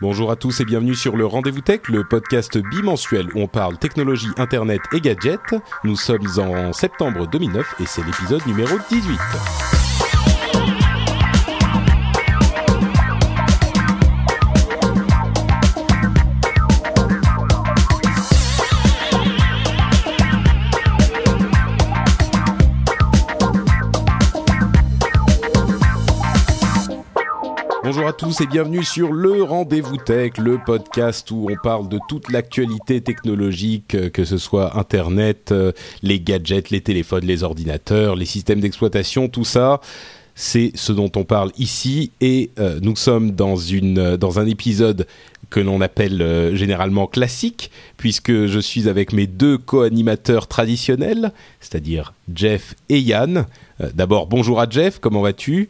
Bonjour à tous et bienvenue sur le Rendez-vous Tech, le podcast bimensuel où on parle technologie, internet et gadgets. Nous sommes en septembre 2009 et c'est l'épisode numéro 18. Bonjour à tous et bienvenue sur le Rendez-vous Tech, le podcast où on parle de toute l'actualité technologique, euh, que ce soit Internet, euh, les gadgets, les téléphones, les ordinateurs, les systèmes d'exploitation, tout ça. C'est ce dont on parle ici et euh, nous sommes dans, une, dans un épisode que l'on appelle généralement classique, puisque je suis avec mes deux co-animateurs traditionnels, c'est-à-dire Jeff et Yann. D'abord, bonjour à Jeff, comment vas-tu?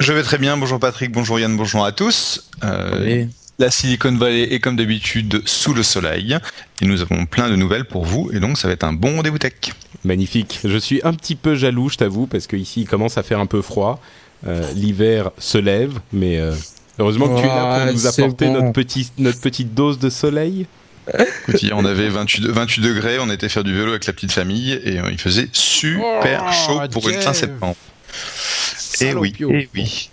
Je vais très bien, bonjour Patrick, bonjour Yann, bonjour à tous. Euh, la Silicon Valley est comme d'habitude sous le soleil et nous avons plein de nouvelles pour vous et donc ça va être un bon rendez-vous tech. Magnifique. Je suis un petit peu jaloux, je t'avoue, parce qu'ici il commence à faire un peu froid. Euh, l'hiver se lève, mais euh, heureusement que tu es là pour nous apporter notre, petit, notre petite dose de soleil. Écoute, hier on avait 28, 28 degrés, on était faire du vélo avec la petite famille et il faisait super oh, chaud pour une fin septembre. Et eh oui, et eh oui.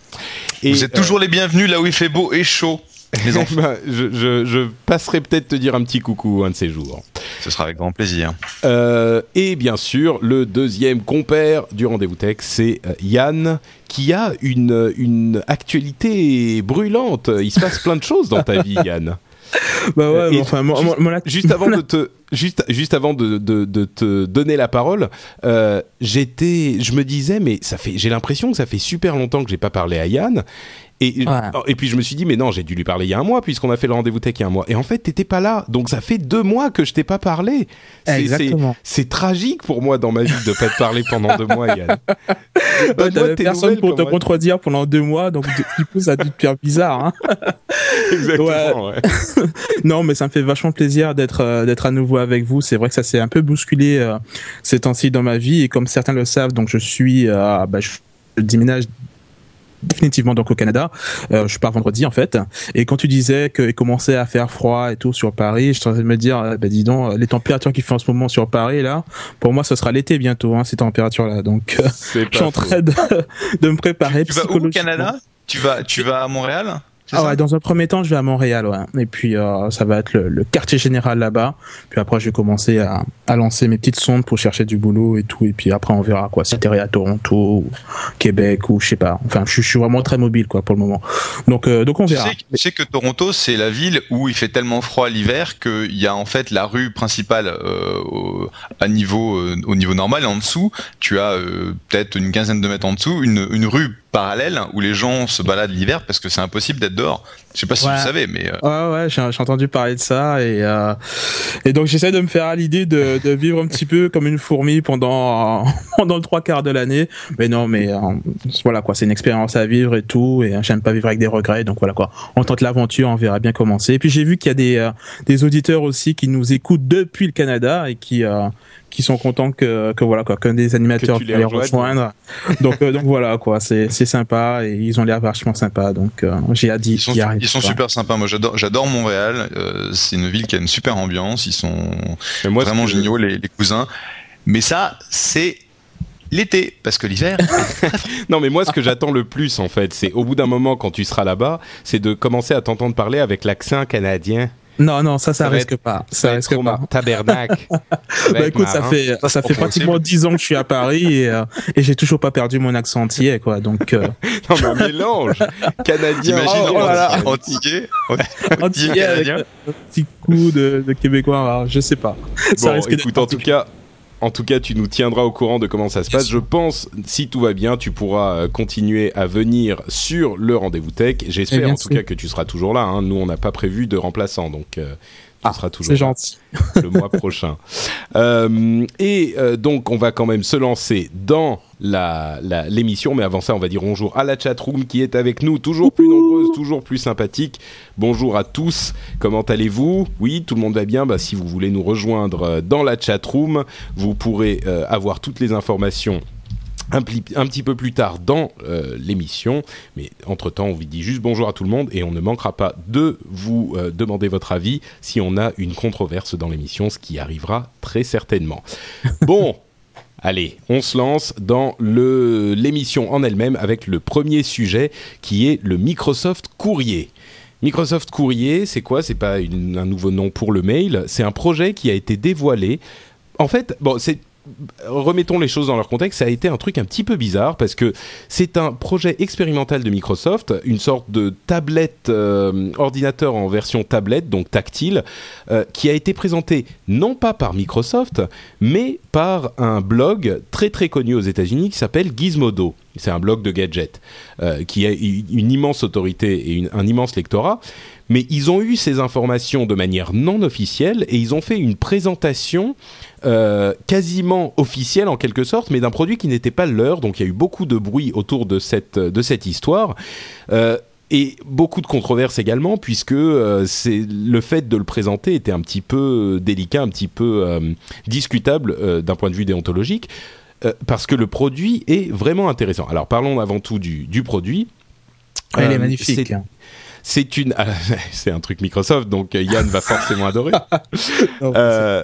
Vous êtes toujours euh, les bienvenus là où il fait beau et chaud. Les enfants. Bah, je, je, passerai peut-être te dire un petit coucou un de ces jours. Ce sera avec grand plaisir. Euh, et bien sûr, le deuxième compère du rendez-vous tech, c'est euh, Yann, qui a une, une actualité brûlante. Il se passe plein de choses dans ta vie, Yann. bah ouais, enfin, juste, avant de te, juste, juste avant de, de, de te donner la parole, euh, j'étais, je me disais, mais ça fait, j'ai l'impression que ça fait super longtemps que j'ai pas parlé à Yann, et, et puis je me suis dit, mais non, j'ai dû lui parler il y a un mois, puisqu'on a fait le rendez-vous tech il y a un mois. Et en fait, t'étais pas là. Donc ça fait deux mois que je t'ai pas parlé. Exactement. C'est tragique pour moi dans ma vie de pas te parler pendant deux mois, Yann. Ouais, T'avais personne pour te contredire pendant deux mois, donc du coup, ça a dû te faire bizarre. Hein Exactement, ouais. non, mais ça me fait vachement plaisir d'être euh, d'être à nouveau avec vous. C'est vrai que ça s'est un peu bousculé euh, ces temps-ci dans ma vie. Et comme certains le savent, donc je suis... Euh, bah, je déménage définitivement donc au Canada. Euh, je pars vendredi en fait. Et quand tu disais qu'il commençait à faire froid et tout sur Paris, je suis en train de me dire, bah dis donc, les températures qu'il fait en ce moment sur Paris là, pour moi ce sera l'été bientôt hein, ces températures là. Donc euh, je suis en train de, de, me préparer. Tu vas où au Canada? Tu vas tu vas à Montréal? Ah ouais, dans un premier temps, je vais à Montréal, ouais. Et puis euh, ça va être le, le quartier général là-bas. Puis après, je vais commencer à, à, lancer mes petites sondes pour chercher du boulot et tout. Et puis après, on verra quoi. Si atterrir à Toronto, ou Québec ou je sais pas. Enfin, je, je, suis vraiment très mobile quoi pour le moment. Donc euh, donc on verra. Tu sais, sais, que Toronto, c'est la ville où il fait tellement froid l'hiver qu'il y a en fait la rue principale euh, au, à niveau euh, au niveau normal et en dessous, tu as euh, peut-être une quinzaine de mètres en dessous une, une rue parallèle où les gens se baladent l'hiver parce que c'est impossible d'être dehors. Je sais pas si vous savez, mais euh, ouais, ouais, j'ai entendu parler de ça et euh... et donc j'essaie de me faire à l'idée de, de, vivre un petit peu comme une fourmi pendant pendant le trois quarts de l'année. Mais non, mais euh, voilà quoi, c'est une expérience à vivre et tout. Et j'aime pas vivre avec des regrets, donc voilà quoi. On tente l'aventure, on verra bien commencer. Et puis j'ai vu qu'il y a des euh, des auditeurs aussi qui nous écoutent depuis le Canada et qui qui sont contents que, que voilà quoi, qu'un des animateurs les rejoindre. donc donc voilà quoi, c'est c'est sympa et ils ont l'air vachement sympas. Donc j'ai hâte d'y arriver ils sont super sympas. Moi, j'adore, j'adore Montréal. Euh, c'est une ville qui a une super ambiance. Ils sont vraiment géniaux, les, les, cousins. Mais ça, c'est l'été, parce que l'hiver. non, mais moi, ce que j'attends le plus, en fait, c'est au bout d'un moment, quand tu seras là-bas, c'est de commencer à t'entendre parler avec l'accent canadien. Non, non, ça, ça, risque pas. Ça, risque pas. Tabernacle. bah écoute, ça fait, ça, fait pratiquement dix ans que je suis à Paris et, euh, et j'ai toujours pas perdu mon accent entier, quoi. Donc. Euh... non, mais un mélange. Canadien. Imagine oh, voilà. antillais. Antillais avec un petit coup de, de québécois. Alors, je sais pas. Ça bon, écoute, en tout cas, En tout cas, tu nous tiendras au courant de comment ça se passe. Je pense, si tout va bien, tu pourras euh, continuer à venir sur le rendez-vous tech. J'espère en tout cas que tu seras toujours là. Hein. Nous, on n'a pas prévu de remplaçant, donc euh, Ah, seras toujours C'est gentil. le mois prochain. Euh, et euh, donc, on va quand même se lancer dans la- la- l'émission. Mais avant ça, on va dire bonjour à la chatroom qui est avec nous, toujours plus nombreuse, toujours plus sympathique. Bonjour à tous. Comment allez-vous? Oui, tout le monde va bien. Bah, si vous voulez nous rejoindre euh, dans la chatroom, vous pourrez euh, avoir toutes les informations un, petit peu plus tard dans euh, l'émission. Mais entre-temps, on vous dit juste bonjour à tout le monde et on ne manquera pas de vous euh, demander votre avis si on a une controverse dans l'émission, ce qui arrivera très certainement. Bon. Allez, on se lance dans l'émission en elle-même avec le premier sujet qui est le Microsoft Courrier. Microsoft Courrier, c'est quoi? C'est pas une- un nouveau nom pour le mail, c'est un projet qui a été dévoilé. En fait, bon, c'est remettons les choses dans leur contexte, ça a été un truc un petit peu bizarre parce que c'est un projet expérimental de Microsoft, une sorte de tablette, euh, ordinateur en version tablette, donc tactile, euh, qui a été présenté non pas par Microsoft, mais par un blog très très connu aux États-Unis qui s'appelle Gizmodo. C'est un blog de gadgets euh, qui a une immense autorité et un immense lectorat. Mais ils ont eu ces informations de manière non officielle et ils ont fait une présentation euh, quasiment officielle en quelque sorte, mais d'un produit qui n'était pas leur. Donc il y a eu beaucoup de bruit autour de cette, de cette histoire. Euh, et beaucoup de controverses également, puisque euh, c'est le fait de le présenter était un petit peu délicat, un petit peu discutable d'un point de vue déontologique, parce que le produit est vraiment intéressant. Alors parlons avant tout du, du produit. Elle est magnifique. c'est- C'est une, c'est un truc Microsoft, donc Yann va forcément adorer. Non, Euh,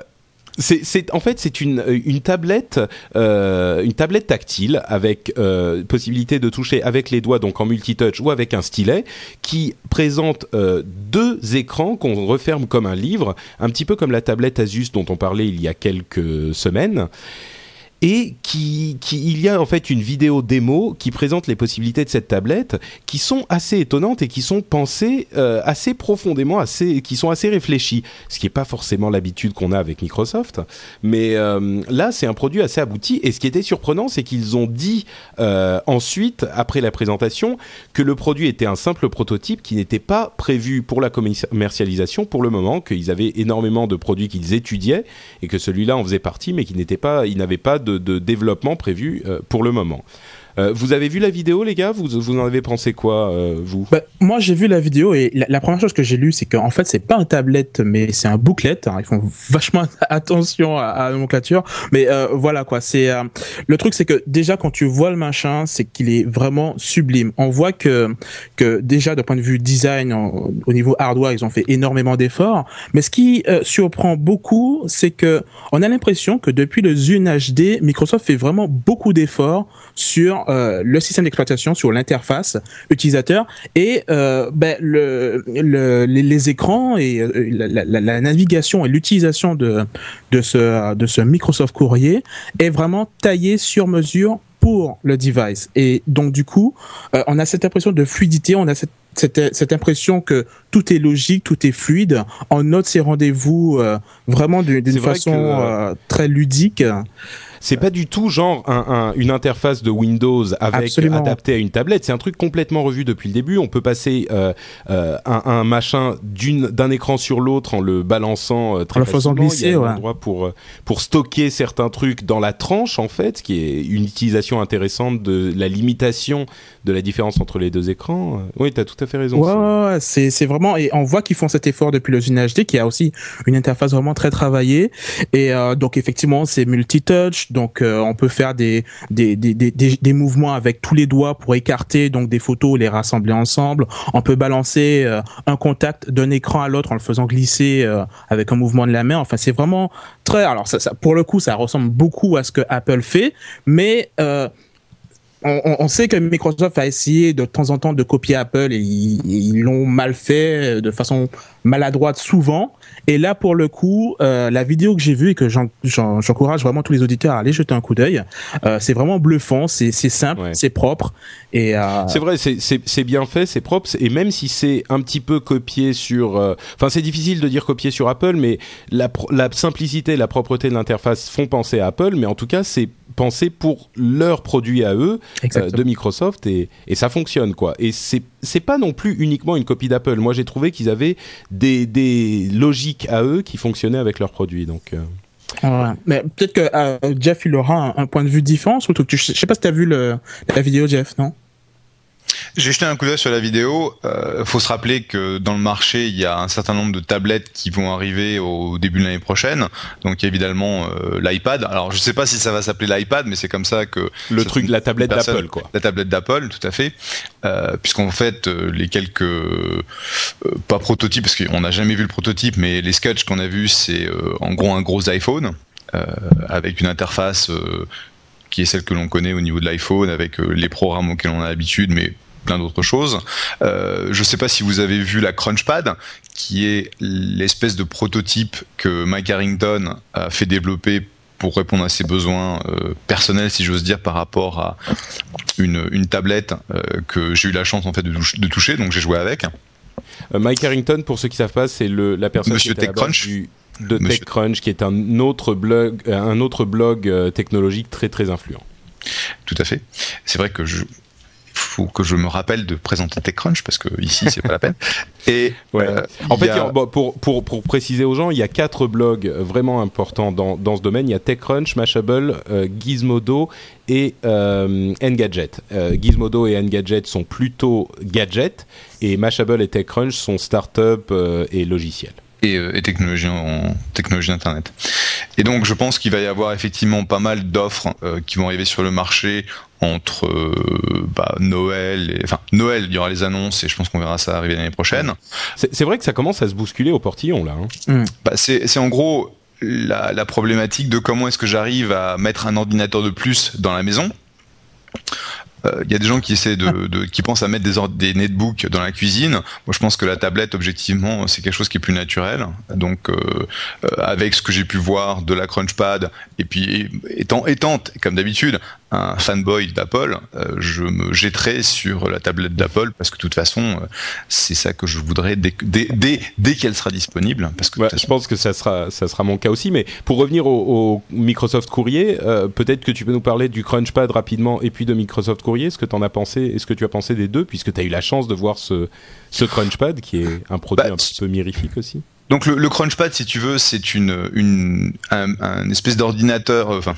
c'est, en fait, c'est une, une tablette, euh, une tablette tactile avec euh, possibilité de toucher avec les doigts, donc en multitouch ou avec un stylet, qui présente euh, deux écrans qu'on referme comme un livre, un petit peu comme la tablette Asus dont on parlait il y a quelques semaines. Et qui, il y a en fait une vidéo démo qui présente les possibilités de cette tablette, qui sont assez étonnantes et qui sont pensées euh, assez profondément, assez, qui sont assez réfléchies, ce qui n'est pas forcément l'habitude qu'on a avec Microsoft. Mais euh, là, c'est un produit assez abouti. Et ce qui était surprenant, c'est qu'ils ont dit euh, ensuite, après la présentation, que le produit était un simple prototype qui n'était pas prévu pour la commercialisation pour le moment, qu'ils avaient énormément de produits qu'ils étudiaient et que celui-là en faisait partie, mais qui n'était pas, il n'avait pas de, de développement prévu euh, pour le moment. Euh, vous avez vu la vidéo, les gars? Vous, vous en avez pensé quoi, euh, vous? Bah, moi, j'ai vu la vidéo et la, première chose que j'ai lu, c'est qu'en fait, c'est pas un tablette, mais c'est un booklet. hein. Ils font vachement attention à, à la nomenclature. Mais euh, voilà quoi. C'est euh, le truc, c'est que déjà quand tu vois le machin, c'est qu'il est vraiment sublime. On voit que que déjà de point de vue design, au niveau hardware, ils ont fait énormément d'efforts. Mais ce qui euh, surprend beaucoup, c'est que on a l'impression que depuis le Zune HD, Microsoft fait vraiment beaucoup d'efforts sur euh, le système d'exploitation, sur l'interface utilisateur et euh, ben, le, le- les, les écrans et euh, la, la- la navigation et l'utilisation de, de, ce, de ce Microsoft Courrier est vraiment taillé sur mesure pour le device. Et donc du coup, on a cette impression de fluidité, on a cette, cette, cette impression que tout est logique, tout est fluide. On note ces rendez-vous euh, vraiment d'une vrai façon que, euh, très ludique. C'est pas du tout genre un, un- une interface de Windows avec Absolument. adaptée à une tablette. C'est un truc complètement revu depuis le début. On peut passer euh, euh, un, un machin d'un écran sur l'autre en le balançant euh, très En le faisant glisser, Il y a ouais. un endroit pour euh, pour stocker certains trucs dans la tranche en fait, ce qui est une utilisation intéressante de la limitation de la différence entre les deux écrans. Oui, t'as tout à fait raison. Ouais, c'est- ouais, vraiment et on voit qu'ils font cet effort depuis le Zune HD qui a aussi une interface vraiment très travaillée et euh, donc effectivement c'est multitouch donc euh, on peut faire des des, mouvements avec tous les doigts pour écarter donc des photos les rassembler ensemble. On peut balancer euh, un contact d'un écran à l'autre en le faisant glisser euh, avec un mouvement de la main. Enfin c'est vraiment très alors ça, pour le coup ça ressemble beaucoup à ce que Apple fait mais on, sait que Microsoft a essayé de temps en temps de copier Apple et ils l'ont mal fait de façon maladroite souvent. Et là, pour le coup, euh, la vidéo que j'ai vue et que j'encourage vraiment tous les auditeurs à aller jeter un coup d'œil, euh, c'est vraiment bluffant, c'est simple, c'est propre. Et euh... c'est vrai, c'est bien fait, c'est propre. Et même si c'est un petit peu copié sur, enfin, c'est difficile de dire copié sur Apple, mais la, la simplicité, la propreté de l'interface font penser à Apple. Mais en tout cas, c'est pensé pour leurs produits à eux de Microsoft et, et, ça fonctionne quoi. Et c'est c'est pas non plus uniquement une copie d'Apple. Moi j'ai trouvé qu'ils avaient des, logiques à eux qui fonctionnaient avec leurs produits donc. Euh. Ouais. Mais peut-être que euh, Jeff il aura un, point de vue différent surtout que je sais pas si tu as vu le, la vidéo Jeff non? J'ai jeté un coup d'œil sur la vidéo. Il euh, faut se rappeler que dans le marché, il y a un certain nombre de tablettes qui vont arriver au début de l'année prochaine. Donc évidemment euh, l'iPad. Alors je ne sais pas si ça va s'appeler l'iPad, mais c'est comme ça que le truc, de la tablette d'Apple, quoi. La tablette d'Apple, tout à fait. Euh, Puisqu'en fait, les quelques pas prototypes, parce qu'on n'a jamais vu le prototype, mais les sketchs qu'on a vus, c'est en gros un gros iPhone avec une interface qui est celle que l'on connaît au niveau de l'iPhone avec les programmes auxquels on a l'habitude, mais plein d'autres choses. Euh, je ne sais pas si vous avez vu la Crunchpad, qui est l'espèce de prototype que Mike Harrington a fait développer pour répondre à ses besoins euh, personnels, si j'ose dire, par rapport à une, une tablette euh, que j'ai eu la chance en fait de, toucher, donc j'ai joué avec. Mike Harrington, pour ceux qui savent pas, c'est la personne Monsieur qui TechCrunch. de TechCrunch, qui est un autre blog, un autre blog technologique très très influent. Tout à fait. C'est vrai que je, faut que je me rappelle de présenter TechCrunch parce que ici c'est pas la peine. Et euh, en fait, pour, pour, pour préciser aux gens, il y a quatre blogs vraiment importants dans, dans ce domaine. Il y a TechCrunch, Mashable, euh, Gizmodo et euh, Engadget. Euh, Gizmodo et Engadget sont plutôt gadgets et Mashable et TechCrunch sont start-up et logiciels. Et, et, technologie en technologie internet. Et donc je pense qu'il va y avoir effectivement pas mal d'offres qui vont arriver sur le marché entre euh, bah, Noël, et, enfin Noël, il y aura les annonces et je pense qu'on verra ça arriver l'année prochaine. C'est vrai que ça commence à se bousculer au portillon là. Hein. Mm. Bah, c'est en gros la, la, problématique de comment est-ce que j'arrive à mettre un ordinateur de plus dans la maison. Il euh, y a des gens qui essaient de, de, qui pensent à mettre des, des netbooks dans la cuisine. Moi, je pense que la tablette, objectivement, c'est quelque chose qui est plus naturel. Donc, euh, euh avec ce que j'ai pu voir de la Crunchpad, et puis étant, étant comme d'habitude, un fanboy d'Apple, euh, je me jetterai sur la tablette d'Apple parce que de toute façon, euh, c'est ça que je voudrais dès, dès, dès, dès qu'elle sera disponible. Parce que je pense que ça sera, ça sera mon cas aussi. Mais pour revenir au, Microsoft Courrier, euh, peut-être que tu peux nous parler du Crunchpad rapidement et puis de Microsoft Courrier. Est-ce que tu en as pensé Est-ce que tu as pensé des deux puisque tu as eu la chance de voir ce, ce Crunchpad qui est un produit bah, un petit peu mirifique aussi? Donc le, Crunchpad, si tu veux, c'est une, un, espèce d'ordinateur. enfin,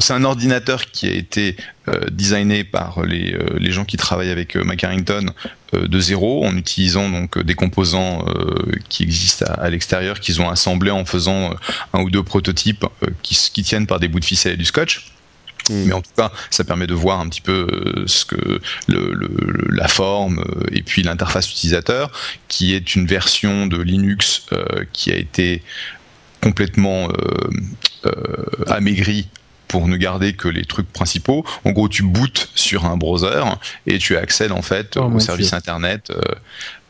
c'est un ordinateur qui a été euh, designé par les, euh, les, gens qui travaillent avec euh, euh, de zéro en utilisant donc des composants qui existent à, l'extérieur qu'ils ont assemblés en faisant un ou deux prototypes qui tiennent par des bouts de ficelle et du scotch. Mm. Mais en tout cas, ça permet de voir un petit peu ce que le, le, la forme et puis l'interface utilisateur, qui est une version de Linux qui a été complètement euh, euh, amaigri pour ne garder que les trucs principaux. En gros, tu bootes sur un browser et tu accèdes en fait oh, au service internet.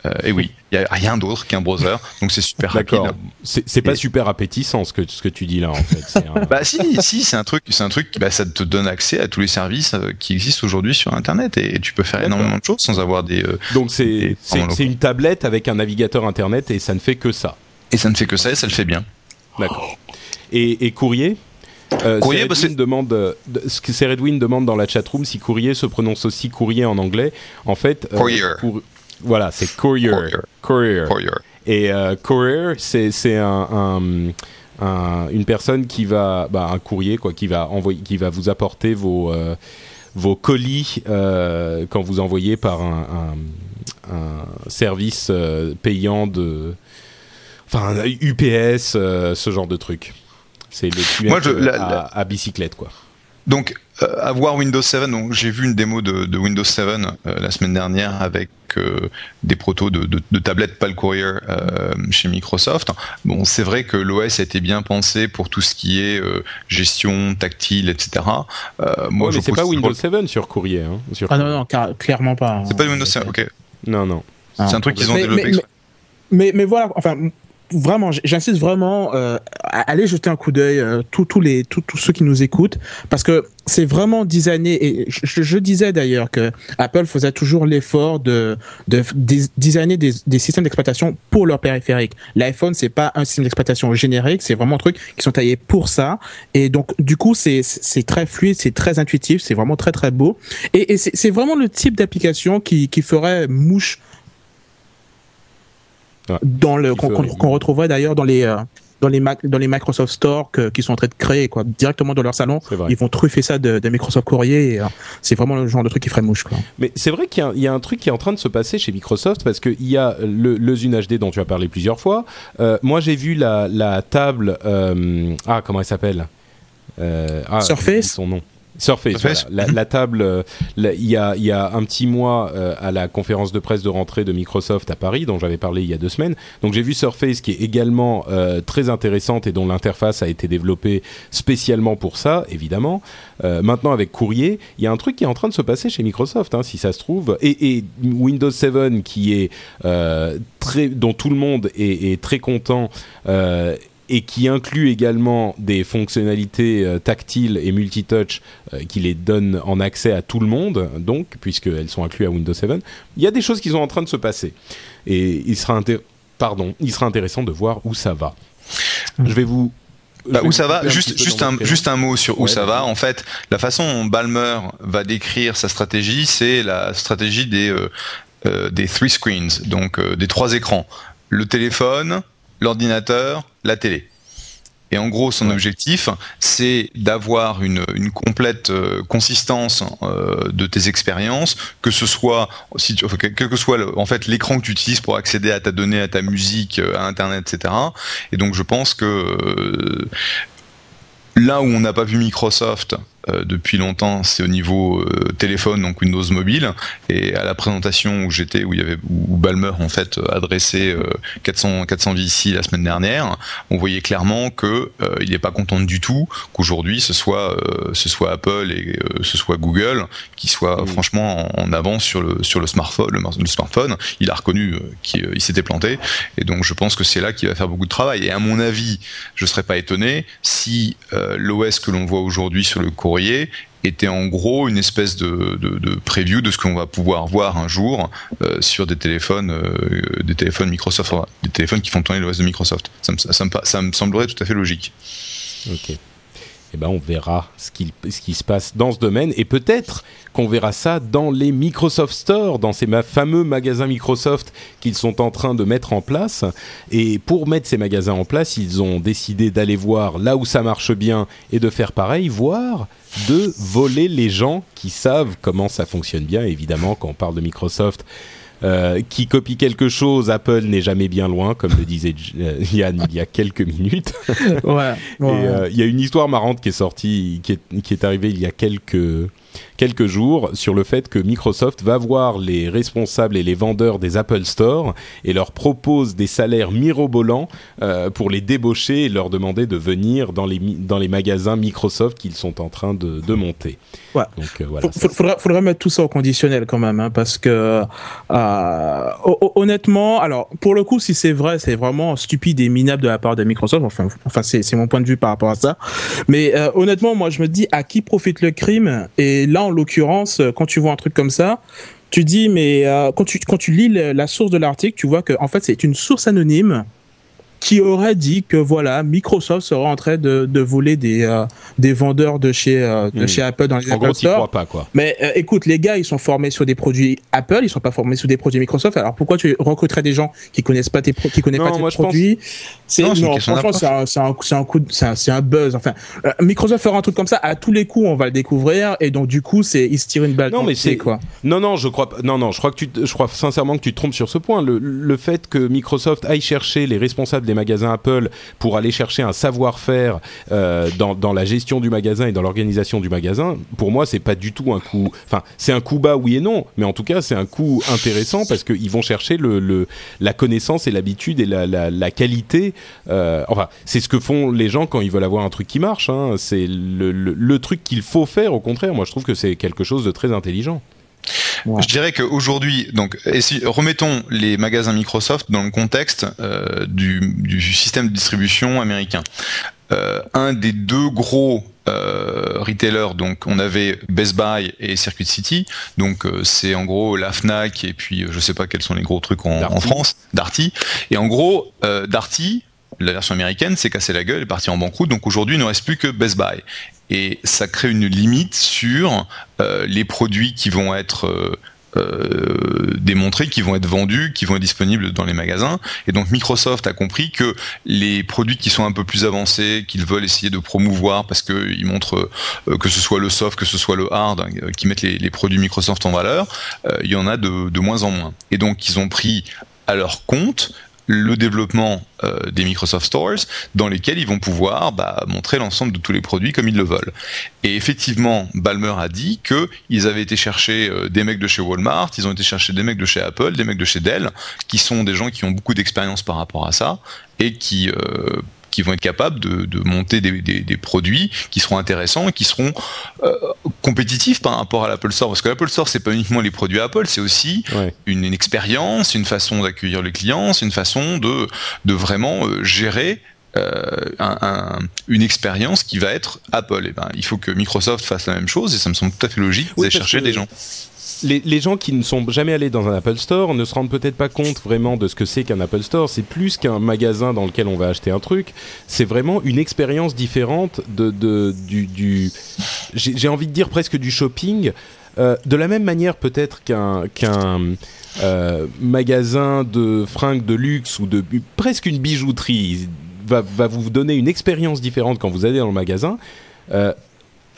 Euh, et oui, il n'y a rien d'autre qu'un browser, donc c'est super rapide. C'est pas super appétissant ce que, ce que tu dis là en fait. bah si, si, c'est un truc, c'est un truc, bah, ça te donne accès à tous les services qui existent aujourd'hui sur Internet et, tu peux faire énormément de choses sans avoir des. donc c'est une tablette avec un navigateur Internet et ça ne fait que ça. Et ça ne fait que ça et ça le fait bien. D'accord. Et, courrier euh, courrier, bah demande, euh, ce que Redwin demande dans la chatroom si courrier se prononce aussi courrier en anglais. En fait, euh, courier. Voilà, c'est courier. Courier. Et courier, c'est un, une personne qui va, bah, un courrier quoi, qui va envoyer, qui va vous apporter vos vos colis quand vous envoyez par un, un service payant de enfin UPS, euh, ce genre de truc. C'est le Moi, à, bicyclette, quoi. Donc, euh, avoir Windows 7, donc j'ai vu une démo de, Windows 7 euh, la semaine dernière avec des protos de, de, tablettes PAL Courier chez Microsoft. Bon, c'est vrai que l'OS a été bien pensé pour tout ce qui est gestion tactile, etc. moi, mais c'est pas Windows 7 sur Courrier. Hein, ah non, non, clairement pas. C'est pas Windows 7, ok. Non, non. C'est un truc qu'ils ont développé. mais mais voilà, enfin vraiment, j'insiste vraiment, euh, allez jeter un coup d'œil, euh, tous les, tous ceux qui nous écoutent, parce que c'est vraiment designé. Et je, je disais d'ailleurs que Apple faisait toujours l'effort de, de, designer des, des systèmes d'exploitation pour leur périphérique. L'iPhone, c'est pas un système d'exploitation générique, c'est vraiment un truc qui sont taillés pour ça. Et donc, du coup, c'est c'est très fluide, c'est très intuitif, c'est vraiment très très beau. Et, et c'est vraiment le type d'application qui, qui ferait mouche dans le qu'on retrouverait d'ailleurs dans les euh, dans les dans les Microsoft Store qui sont en train de créer quoi directement dans leur salon. Ils vont truffer ça de, de Microsoft Courrier euh, c'est vraiment le genre de truc qui ferait mouche quoi. Mais c'est vrai qu'il y, y, a un truc qui est en train de se passer chez Microsoft parce qu'il y a le, le Zune HD dont tu as parlé plusieurs fois. Euh, moi j'ai vu la, la table ah comment elle s'appelle? Ah, Surface. son nom Surface, La, table, euh, il y, a, y, a, un petit mois euh, à la conférence de presse de rentrée de Microsoft à Paris, dont j'avais parlé il y a deux semaines. Donc j'ai vu Surface qui est également euh, très intéressante et dont l'interface a été développée spécialement pour ça, évidemment. maintenant avec Courrier, il y a un truc qui est en train de se passer chez Microsoft, hein, si ça se trouve, et, et Windows 7 qui est très, dont tout le monde est, est très content et qui inclut également des fonctionnalités euh, tactiles et multitouch euh, qui les donnent en accès à tout le monde, donc, puisqu'elles sont incluses à Windows 7. Il y a des choses qui sont en train de se passer. Et il sera, Pardon, il sera intéressant de voir où ça va. Mmh. Je vais vous bah, où ça va Juste, juste un, juste un mot sur où ça va. En fait, la façon dont Balmer va décrire sa stratégie, c'est la stratégie des euh, des three screens, donc des trois écrans. Le téléphone, l'ordinateur, la télé. Et en gros, son objectif, c'est d'avoir une, complète euh, consistance euh, de tes expériences, que ce soit, si tu, quel que soit en fait l'écran que tu utilises pour accéder à ta donnée, à ta musique, euh, à Internet, etc. Et donc, je pense que là où on n'a pas vu Microsoft euh, depuis longtemps, c'est au niveau euh, téléphone, donc Windows Mobile. Et à la présentation où j'étais, où il y avait où Balmer en fait adressé 400 400 VC la semaine dernière, on voyait clairement que euh, il n'est pas content du tout qu'aujourd'hui ce soit ce soit Apple et ce soit Google qui soit franchement en, avance sur le sur le smartphone. Le, smartphone, il a reconnu qu'il s'était planté. Et donc je pense que c'est là qu'il va faire beaucoup de travail. Et à mon avis, je serais pas étonné si l'OS que l'on voit aujourd'hui sur le cours était en gros une espèce de, preview de ce qu'on va pouvoir voir un jour euh, sur des téléphones, euh, des téléphones Microsoft, des téléphones qui font tourner l'OS de Microsoft. Ça me, me, semblerait tout à fait logique. Eh ben, on verra ce qui, se passe dans ce domaine et peut-être qu'on verra ça dans les Microsoft Store, dans ces fameux magasins Microsoft qu'ils sont en train de mettre en place. Et pour mettre ces magasins en place, ils ont décidé d'aller voir là où ça marche bien et de faire pareil, voire de voler les gens qui savent comment ça fonctionne bien. Évidemment, quand on parle de Microsoft, qui copie quelque chose, Apple n'est jamais bien loin, comme le disait euh, Yann il y a quelques minutes. ouais. Euh, il y a une histoire marrante qui est sortie, qui est, qui est arrivée il y a quelques quelques jours sur le fait que Microsoft va voir les responsables et les vendeurs des Apple Store et leur propose des salaires mirobolants euh, pour les débaucher et leur demander de venir dans les, dans les magasins Microsoft qu'ils sont en train de, de monter. Ouais. Donc, euh, voilà, mettre tout ça au conditionnel quand même, hein, parce que euh, honnêtement, alors pour le coup, si c'est vrai, c'est vraiment stupide et minable de la part de Microsoft. Enfin, enfin c'est mon point de vue par rapport à ça. Mais honnêtement, moi, je me dis à qui profite le crime Et là, en l'occurrence, euh, quand tu vois un truc comme ça, tu dis, mais euh, quand, tu, quand tu lis la source de l'article, tu vois que en fait, c'est une source anonyme qui aurait dit que voilà Microsoft serait en train de, de voler des euh, des vendeurs de chez euh, de hmm. chez Apple dans les en Apple Store. pas quoi. Mais euh, écoute, les gars, ils sont formés sur des produits Apple, ils sont pas formés sur des produits Microsoft. Alors pourquoi tu recruterais des gens qui connaissent pas tes qui connaissent pas tes produits? C'est non, franchement c'est un c'est un c'est un coup c'est un, buzz. Enfin, Microsoft fera un truc comme ça à tous les coups, on va le découvrir et donc du coup c'est ils se tirent une balle. Non mais c'est quoi Non non, je crois non non, je crois que tu je crois sincèrement que tu te trompes sur ce point. Le, le fait que Microsoft aille chercher les responsables des magasins Apple pour aller chercher un savoir-faire euh, dans, dans, la gestion du magasin et dans l'organisation du magasin, pour moi, c'est pas du tout un coup. Enfin, c'est un coup bas, oui et non, mais en tout cas, c'est un coup intéressant parce qu'ils vont chercher le, la connaissance et l'habitude et la, la, qualité. Euh, enfin, c'est ce que font les gens quand ils veulent avoir un truc qui marche. Hein. C'est le, le truc qu'il faut faire. Au contraire, moi, je trouve que c'est quelque chose de très intelligent. Je dirais qu'aujourd'hui, donc, remettons les magasins Microsoft dans le contexte euh, du, du, système de distribution américain. Euh, un des deux gros euh, retailers, donc on avait Best Buy et Circuit City, donc euh, c'est en gros la Fnac et puis je sais pas quels sont les gros trucs en, en France, Darty. Et en gros, Darty, la version américaine s'est cassé la gueule, est partie en banqueroute, donc aujourd'hui il ne reste plus que Best Buy. Et ça crée une limite sur euh, les produits qui vont être euh, euh, démontrés, qui vont être vendus, qui vont être disponibles dans les magasins. Et donc Microsoft a compris que les produits qui sont un peu plus avancés, qu'ils veulent essayer de promouvoir parce qu'ils montrent que ce soit le soft, que ce soit le hard, hein, qui mettent les, produits Microsoft en valeur, il y en a de, de moins en moins. Et donc ils ont pris à leur compte le développement euh, des Microsoft Stores dans lesquels ils vont pouvoir bah, montrer l'ensemble de tous les produits comme ils le veulent. Et effectivement, Balmer a dit qu'ils avaient été chercher euh, des mecs de chez Walmart, ils ont été chercher des mecs de chez Apple, des mecs de chez Dell, qui sont des gens qui ont beaucoup d'expérience par rapport à ça et qui euh, qui vont être capables de, de monter des, des, des, produits qui seront intéressants et qui seront euh, compétitifs par rapport à l'Apple Store. Parce que l'Apple Store, c'est pas uniquement les produits Apple, c'est aussi une, une, expérience, une façon d'accueillir les clients, c'est une façon de, de vraiment euh, gérer euh, un, un, une expérience qui va être Apple. Et eh ben, il faut que Microsoft fasse la même chose et ça me semble tout à fait logique d'aller chercher des gens les, gens qui ne sont jamais allés dans un Apple Store ne se rendent peut-être pas compte vraiment de ce que c'est qu'un Apple Store. C'est plus qu'un magasin dans lequel on va acheter un truc. C'est vraiment une expérience différente de, du, j'ai envie de dire presque du shopping. Euh, de la même manière peut-être qu'un qu'un euh, magasin de fringues de luxe ou de presque une bijouterie va, va vous donner une expérience différente quand vous allez dans le magasin. Euh,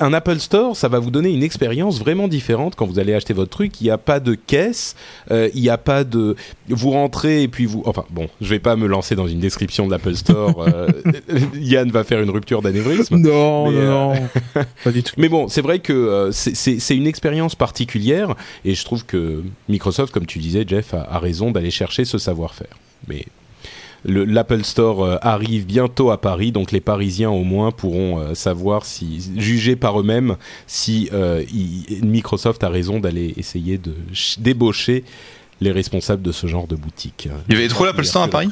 un Apple Store, ça va vous donner une expérience vraiment différente quand vous allez acheter votre truc. Il n'y a pas de caisse, euh, il n'y a pas de. Vous rentrez et puis vous. Enfin bon, je vais pas me lancer dans une description de l'Apple Store. Euh, Yann va faire une rupture d'anévrisme. Non, non, euh, pas du tout. Mais bon, c'est vrai que c'est une expérience particulière et je trouve que Microsoft, comme tu disais, Jeff, a, a raison d'aller chercher ce savoir-faire. Mais l'Apple Store euh, arrive bientôt à Paris, donc les Parisiens au moins pourront euh, savoir si, juger par eux-mêmes si euh, Microsoft a raison d'aller essayer de débaucher les responsables de ce genre de boutique. Il y avait trop l'Apple Store à Paris?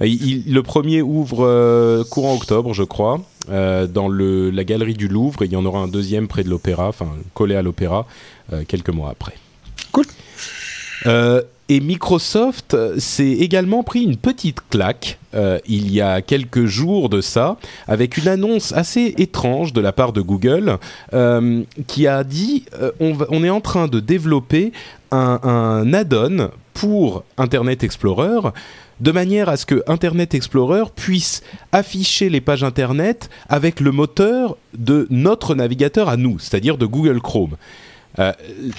Le premier ouvre courant octobre, je crois, dans le, la galerie du Louvre. Et il y en aura un deuxième près de l'Opéra, enfin collé à l'Opéra, quelques mois après. Cool. Et Microsoft euh, s'est également pris une petite claque euh, il y a quelques jours de ça, avec une annonce assez étrange de la part de Google, euh, qui a dit on, on, est en train de développer un add-on pour Internet Explorer de manière à ce que Internet Explorer puisse afficher les pages Internet avec le moteur de notre navigateur à nous, c'est-à-dire de Google Chrome. Euh,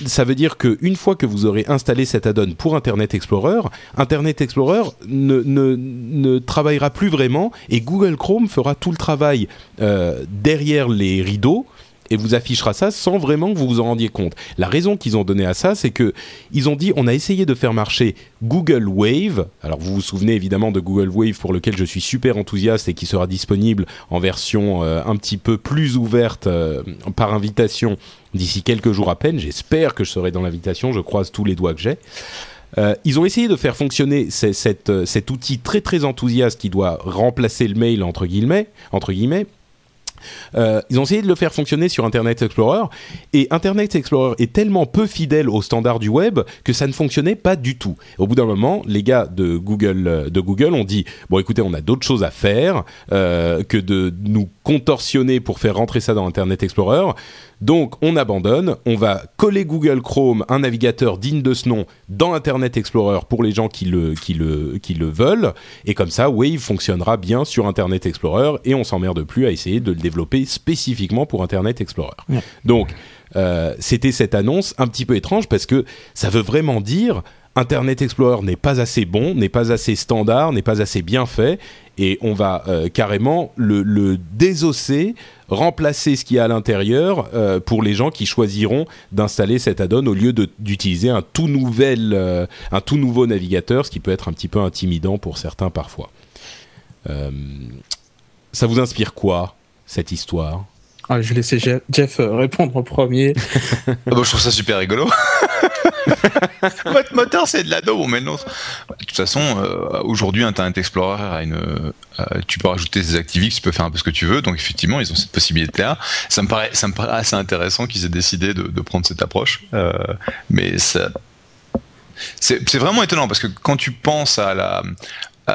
ça veut dire qu'une fois que vous aurez installé cet add-on pour Internet Explorer, Internet Explorer ne, ne, ne, travaillera plus vraiment et Google Chrome fera tout le travail euh, derrière les rideaux et vous affichera ça sans vraiment que vous vous en rendiez compte. La raison qu'ils ont donné à ça, c'est que ils ont dit on a essayé de faire marcher Google Wave. Alors vous vous souvenez évidemment de Google Wave pour lequel je suis super enthousiaste et qui sera disponible en version euh, un petit peu plus ouverte par invitation d'ici quelques jours à peine. J'espère que je serai dans l'invitation, je croise tous les doigts que j'ai. Euh, ils ont essayé de faire fonctionner euh, cet outil très très enthousiaste qui doit remplacer le mail entre guillemets euh, ils ont essayé de le faire fonctionner sur Internet Explorer et Internet Explorer est tellement peu fidèle aux standards du web que ça ne fonctionnait pas du tout. Au bout d'un moment, les gars de Google, euh, de Google ont dit bon écoutez, on a d'autres choses à faire euh, que de nous contorsionner pour faire rentrer ça dans Internet Explorer. Donc on abandonne, on va coller Google Chrome, un navigateur digne de ce nom, dans Internet Explorer pour les gens qui le, qui le, qui le veulent, et comme ça Wave fonctionnera bien sur Internet Explorer et on s'emmerde plus à essayer de le développer spécifiquement pour Internet Explorer. Donc euh, c'était cette annonce un petit peu étrange parce que ça veut vraiment dire Internet Explorer n'est pas assez bon, n'est pas assez standard, n'est pas assez bien fait, et on va euh, carrément le, le, désosser, remplacer ce qu'il y a à l'intérieur euh, pour les gens qui choisiront d'installer cet add-on au lieu d'utiliser un tout nouvel, euh, un tout nouveau navigateur, ce qui peut être un petit peu intimidant pour certains parfois. ça vous inspire quoi cette histoire? Ah, Je vais laisser Jeff, répondre en premier. ah bah, je trouve ça super rigolo. Votre moteur, c'est de la dos, mais non. De toute façon, euh, aujourd'hui, Internet Explorer a une, euh, tu peux rajouter des ActiveX, tu peux faire un peu ce que tu veux. Donc effectivement, ils ont cette possibilité-là. Ça me paraît, ça me paraît assez intéressant qu'ils aient décidé de, prendre cette approche. Euh, mais ça, c'est vraiment étonnant parce que quand tu penses à la,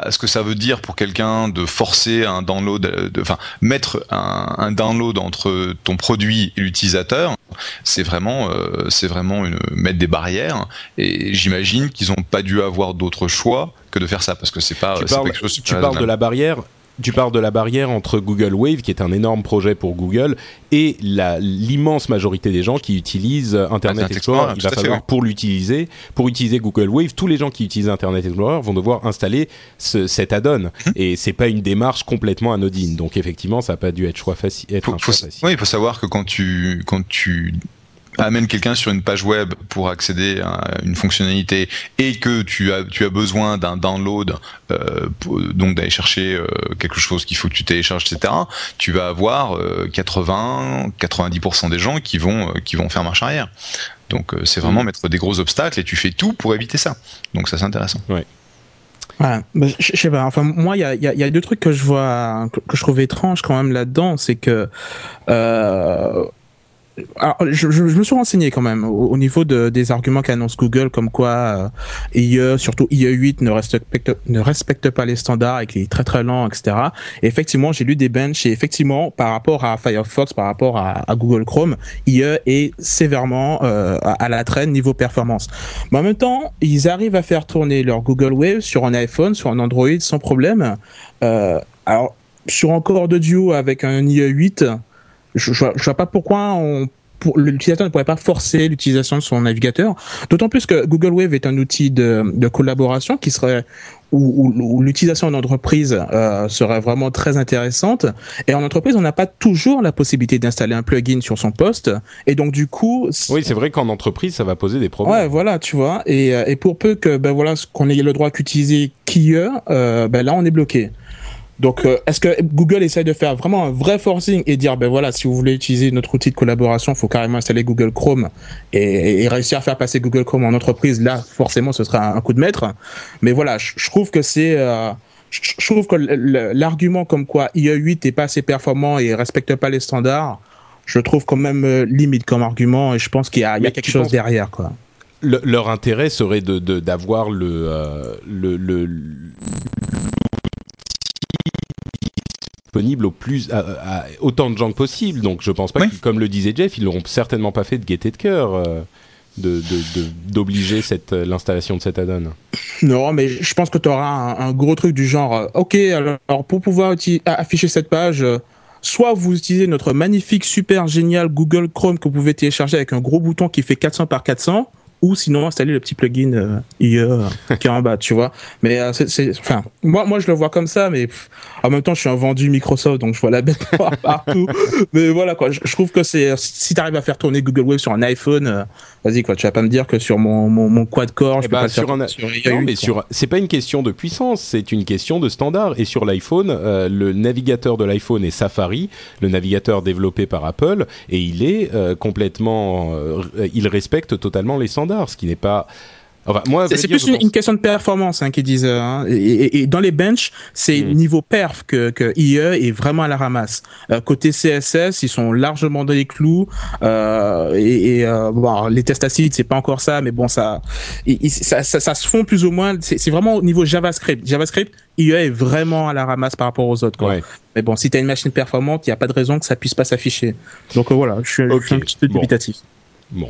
ce que ça veut dire pour quelqu'un de forcer un download, enfin mettre un, un, download entre ton produit et l'utilisateur, c'est vraiment, euh, c'est vraiment une, mettre des barrières. Et j'imagine qu'ils n'ont pas dû avoir d'autre choix que de faire ça parce que c'est pas, tu parles, quelque chose. Tu parles de la barrière tu parles de la barrière entre Google Wave, qui est un énorme projet pour Google, et l'immense majorité des gens qui utilisent Internet Explorer. Il va falloir pour l'utiliser, pour utiliser Google Wave, tous les gens qui utilisent Internet Explorer vont devoir installer ce, cet add-on, mmh. et c'est pas une démarche complètement anodine. Donc effectivement, ça n'a pas dû être, choix facile, être un choix facile. Oui, il faut savoir que quand tu quand tu amène quelqu'un sur une page web pour accéder à une fonctionnalité et que tu as tu as besoin d'un download euh, donc d'aller chercher euh, quelque chose qu'il faut que tu télécharges etc tu vas avoir 80 euh, 90% des gens qui vont euh, qui vont faire marche arrière donc c'est vraiment mmh. mettre des gros obstacles et tu fais tout pour éviter ça donc ça c'est intéressant ouais. Bah, je, sais pas. Enfin, moi, il y a, y, y a, deux trucs que je vois, que, que je trouve étranges quand même là-dedans, c'est que euh, alors, je, je, me suis renseigné quand même au, niveau de, des arguments qu'annonce Google, comme quoi euh, IE, surtout IE 8, ne respecte, ne respecte pas les standards et qu'il est très très lent, etc. Et effectivement, j'ai lu des benches et effectivement, par rapport à Firefox, par rapport à, Google Chrome, IE est sévèrement euh, à, la traîne niveau performance. Mais en même temps, ils arrivent à faire tourner leur Google Wave sur un iPhone, sur un Android sans problème. Euh, alors, sur un de duo avec un IE 8, je, je, vois pas pourquoi on l'utilisateur ne pourrait pas forcer l'utilisation de son navigateur. D'autant plus que Google Wave est un outil de, de collaboration qui serait où, où, l'utilisation en entreprise euh, serait vraiment très intéressante. Et en entreprise, on n'a pas toujours la possibilité d'installer un plugin sur son poste. Et donc du coup, oui, c'est vrai qu'en entreprise, ça va poser des problèmes. Ouais, voilà, tu vois. Et, euh, et pour peu que ben voilà qu'on ait le droit qu'utiliser qui euh, ben là on est bloqué. Donc, euh, est-ce que Google essaie de faire vraiment un vrai forcing et dire, ben voilà, si vous voulez utiliser notre outil de collaboration, il faut carrément installer Google Chrome et, réussir à faire passer Google Chrome en entreprise. Là, forcément, ce sera un, coup de maître. Mais voilà, je, trouve que c'est, euh, je, trouve que l'argument comme quoi IE8 est pas assez performant et respecte pas les standards, je trouve quand même euh, limite comme argument et je pense qu'il y a, il y a quelque chose derrière, quoi. leur intérêt serait de d'avoir le, le, le disponible au plus à, autant de gens que possible. Donc je pense pas que, comme le disait Jeff, ils l'auront certainement pas fait de gaieté de cœur. Euh, de d'obliger cette euh, l'installation de cet add-on. Non, mais je pense que tu auras un, gros truc du genre euh, OK, alors pour pouvoir afficher cette page soit vous utilisez notre magnifique super génial Google Chrome que vous pouvez télécharger avec un gros bouton qui fait 400 par 400 ou sinon installer le petit plugin euh, IE euh, qui est en bas, tu vois. Mais euh, c'est, enfin, moi, moi je le vois comme ça, mais en même temps, je suis un vendu Microsoft, donc je vois la bête partout. mais voilà quoi, je, trouve que c'est si tu arrives à faire tourner Google Wave sur un iPhone, vas-y quoi, tu vas pas me dire que sur mon mon, mon quad core, je eh peux ben, pas sur un sur non, mais sur c'est pas une question de puissance, c'est une question de standard. Et sur l'iPhone, le navigateur de l'iPhone est Safari, le navigateur développé par Apple, et il est complètement, il respecte totalement les standards ce qui n'est pas moi, c'est plus une, question de performance hein, qu'ils disent. Hein. Et, dans les benches, c'est hmm. niveau perf que, que IE est vraiment à la ramasse. Euh, côté CSS, ils sont largement dans les clous. Euh, et, euh, bon, les tests acides, c'est pas encore ça, mais bon, ça, ça, ça, se fond plus ou moins. C'est vraiment au niveau JavaScript. JavaScript, IE est vraiment à la ramasse par rapport aux autres. Quoi. Mais bon, si tu as une machine performante, il n'y a pas de raison que ça puisse pas s'afficher. Donc voilà, je suis, un petit peu dubitatif. Bon,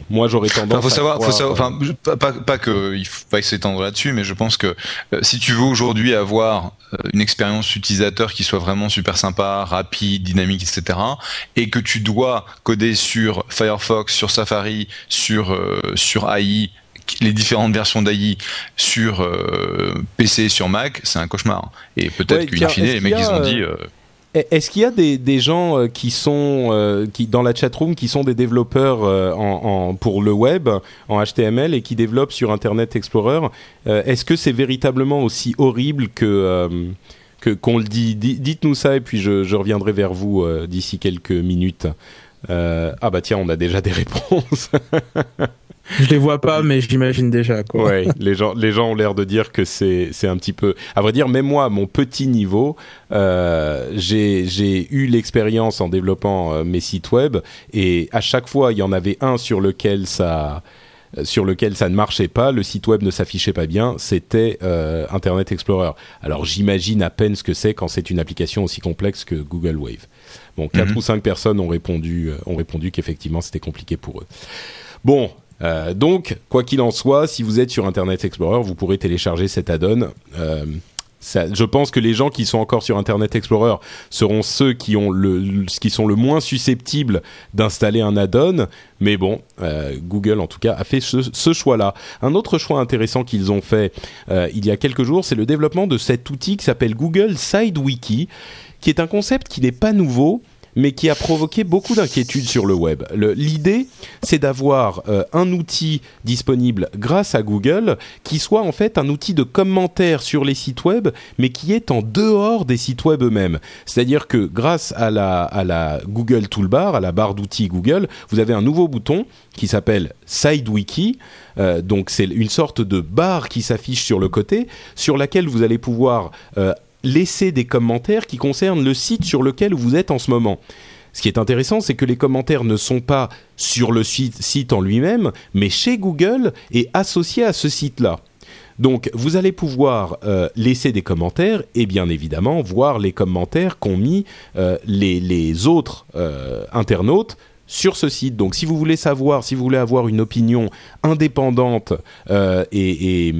moi j'aurais tendance. faut savoir, faut savoir, enfin, pas, pas que il faut pas s'étendre là-dessus, mais je pense que euh, si tu veux aujourd'hui avoir euh, une expérience utilisateur qui soit vraiment super sympa, rapide, dynamique, etc., et que tu dois coder sur Firefox, sur Safari, sur euh, sur AI, les différentes versions d'AI sur PC, sur Mac, c'est un cauchemar. Et peut-être qu'une fine, les mecs ils ont dit. Est-ce qu'il y a des, gens euh, qui sont euh, dans la chatroom qui sont des développeurs euh, pour le web en HTML et qui développent sur Internet Explorer Est-ce que c'est véritablement aussi horrible que que qu'on le dit? Dites-nous ça et puis je, je reviendrai vers vous d'ici quelques minutes. ah bah tiens, on a déjà des réponses. Je les vois pas, mais j'imagine déjà. Quoi. Ouais, les gens, les gens ont l'air de dire que c'est, c'est un petit peu. À vrai dire, même moi, à mon petit niveau, euh, j'ai, j'ai eu l'expérience en développant euh, mes sites web, et à chaque fois, il y en avait un sur lequel ça, sur lequel ça ne marchait pas, le site web ne s'affichait pas bien, c'était euh, Internet Explorer. Alors j'imagine à peine ce que c'est quand c'est une application aussi complexe que Google Wave. Bon, quatre mhm. ou cinq personnes ont répondu, ont répondu qu'effectivement c'était compliqué pour eux. Bon, euh, donc, quoi qu'il en soit, si vous êtes sur Internet Explorer, vous pourrez télécharger cet add-on. Euh, je pense que les gens qui sont encore sur Internet Explorer seront ceux qui ont qui sont le moins susceptibles d'installer un add-on. Mais bon, euh, Google en tout cas a fait ce, choix-là. Un autre choix intéressant qu'ils ont fait il y a quelques jours, c'est le développement de cet outil qui s'appelle Google SideWiki, qui est un concept qui n'est pas nouveau, mais qui a provoqué beaucoup d'inquiétudes sur le web. L'idée, c'est d'avoir euh, un outil disponible grâce à Google qui soit en fait un outil de commentaire sur les sites web, mais qui est en dehors des sites web eux-mêmes. C'est-à-dire que grâce à la, Google Toolbar, à la barre d'outils Google, vous avez un nouveau bouton qui s'appelle SideWiki. Euh, donc c'est une sorte de barre qui s'affiche sur le côté, sur laquelle vous allez pouvoir euh, laisser des commentaires qui concernent le site sur lequel vous êtes en ce moment. Ce qui est intéressant, c'est que les commentaires ne sont pas sur le site, en lui-même, mais chez Google et associés à ce site-là. Donc, vous allez pouvoir euh, laisser des commentaires et bien évidemment voir les commentaires qu'ont mis euh, les, autres euh, internautes sur ce site. Donc, si vous voulez savoir, si vous voulez avoir une opinion indépendante et, et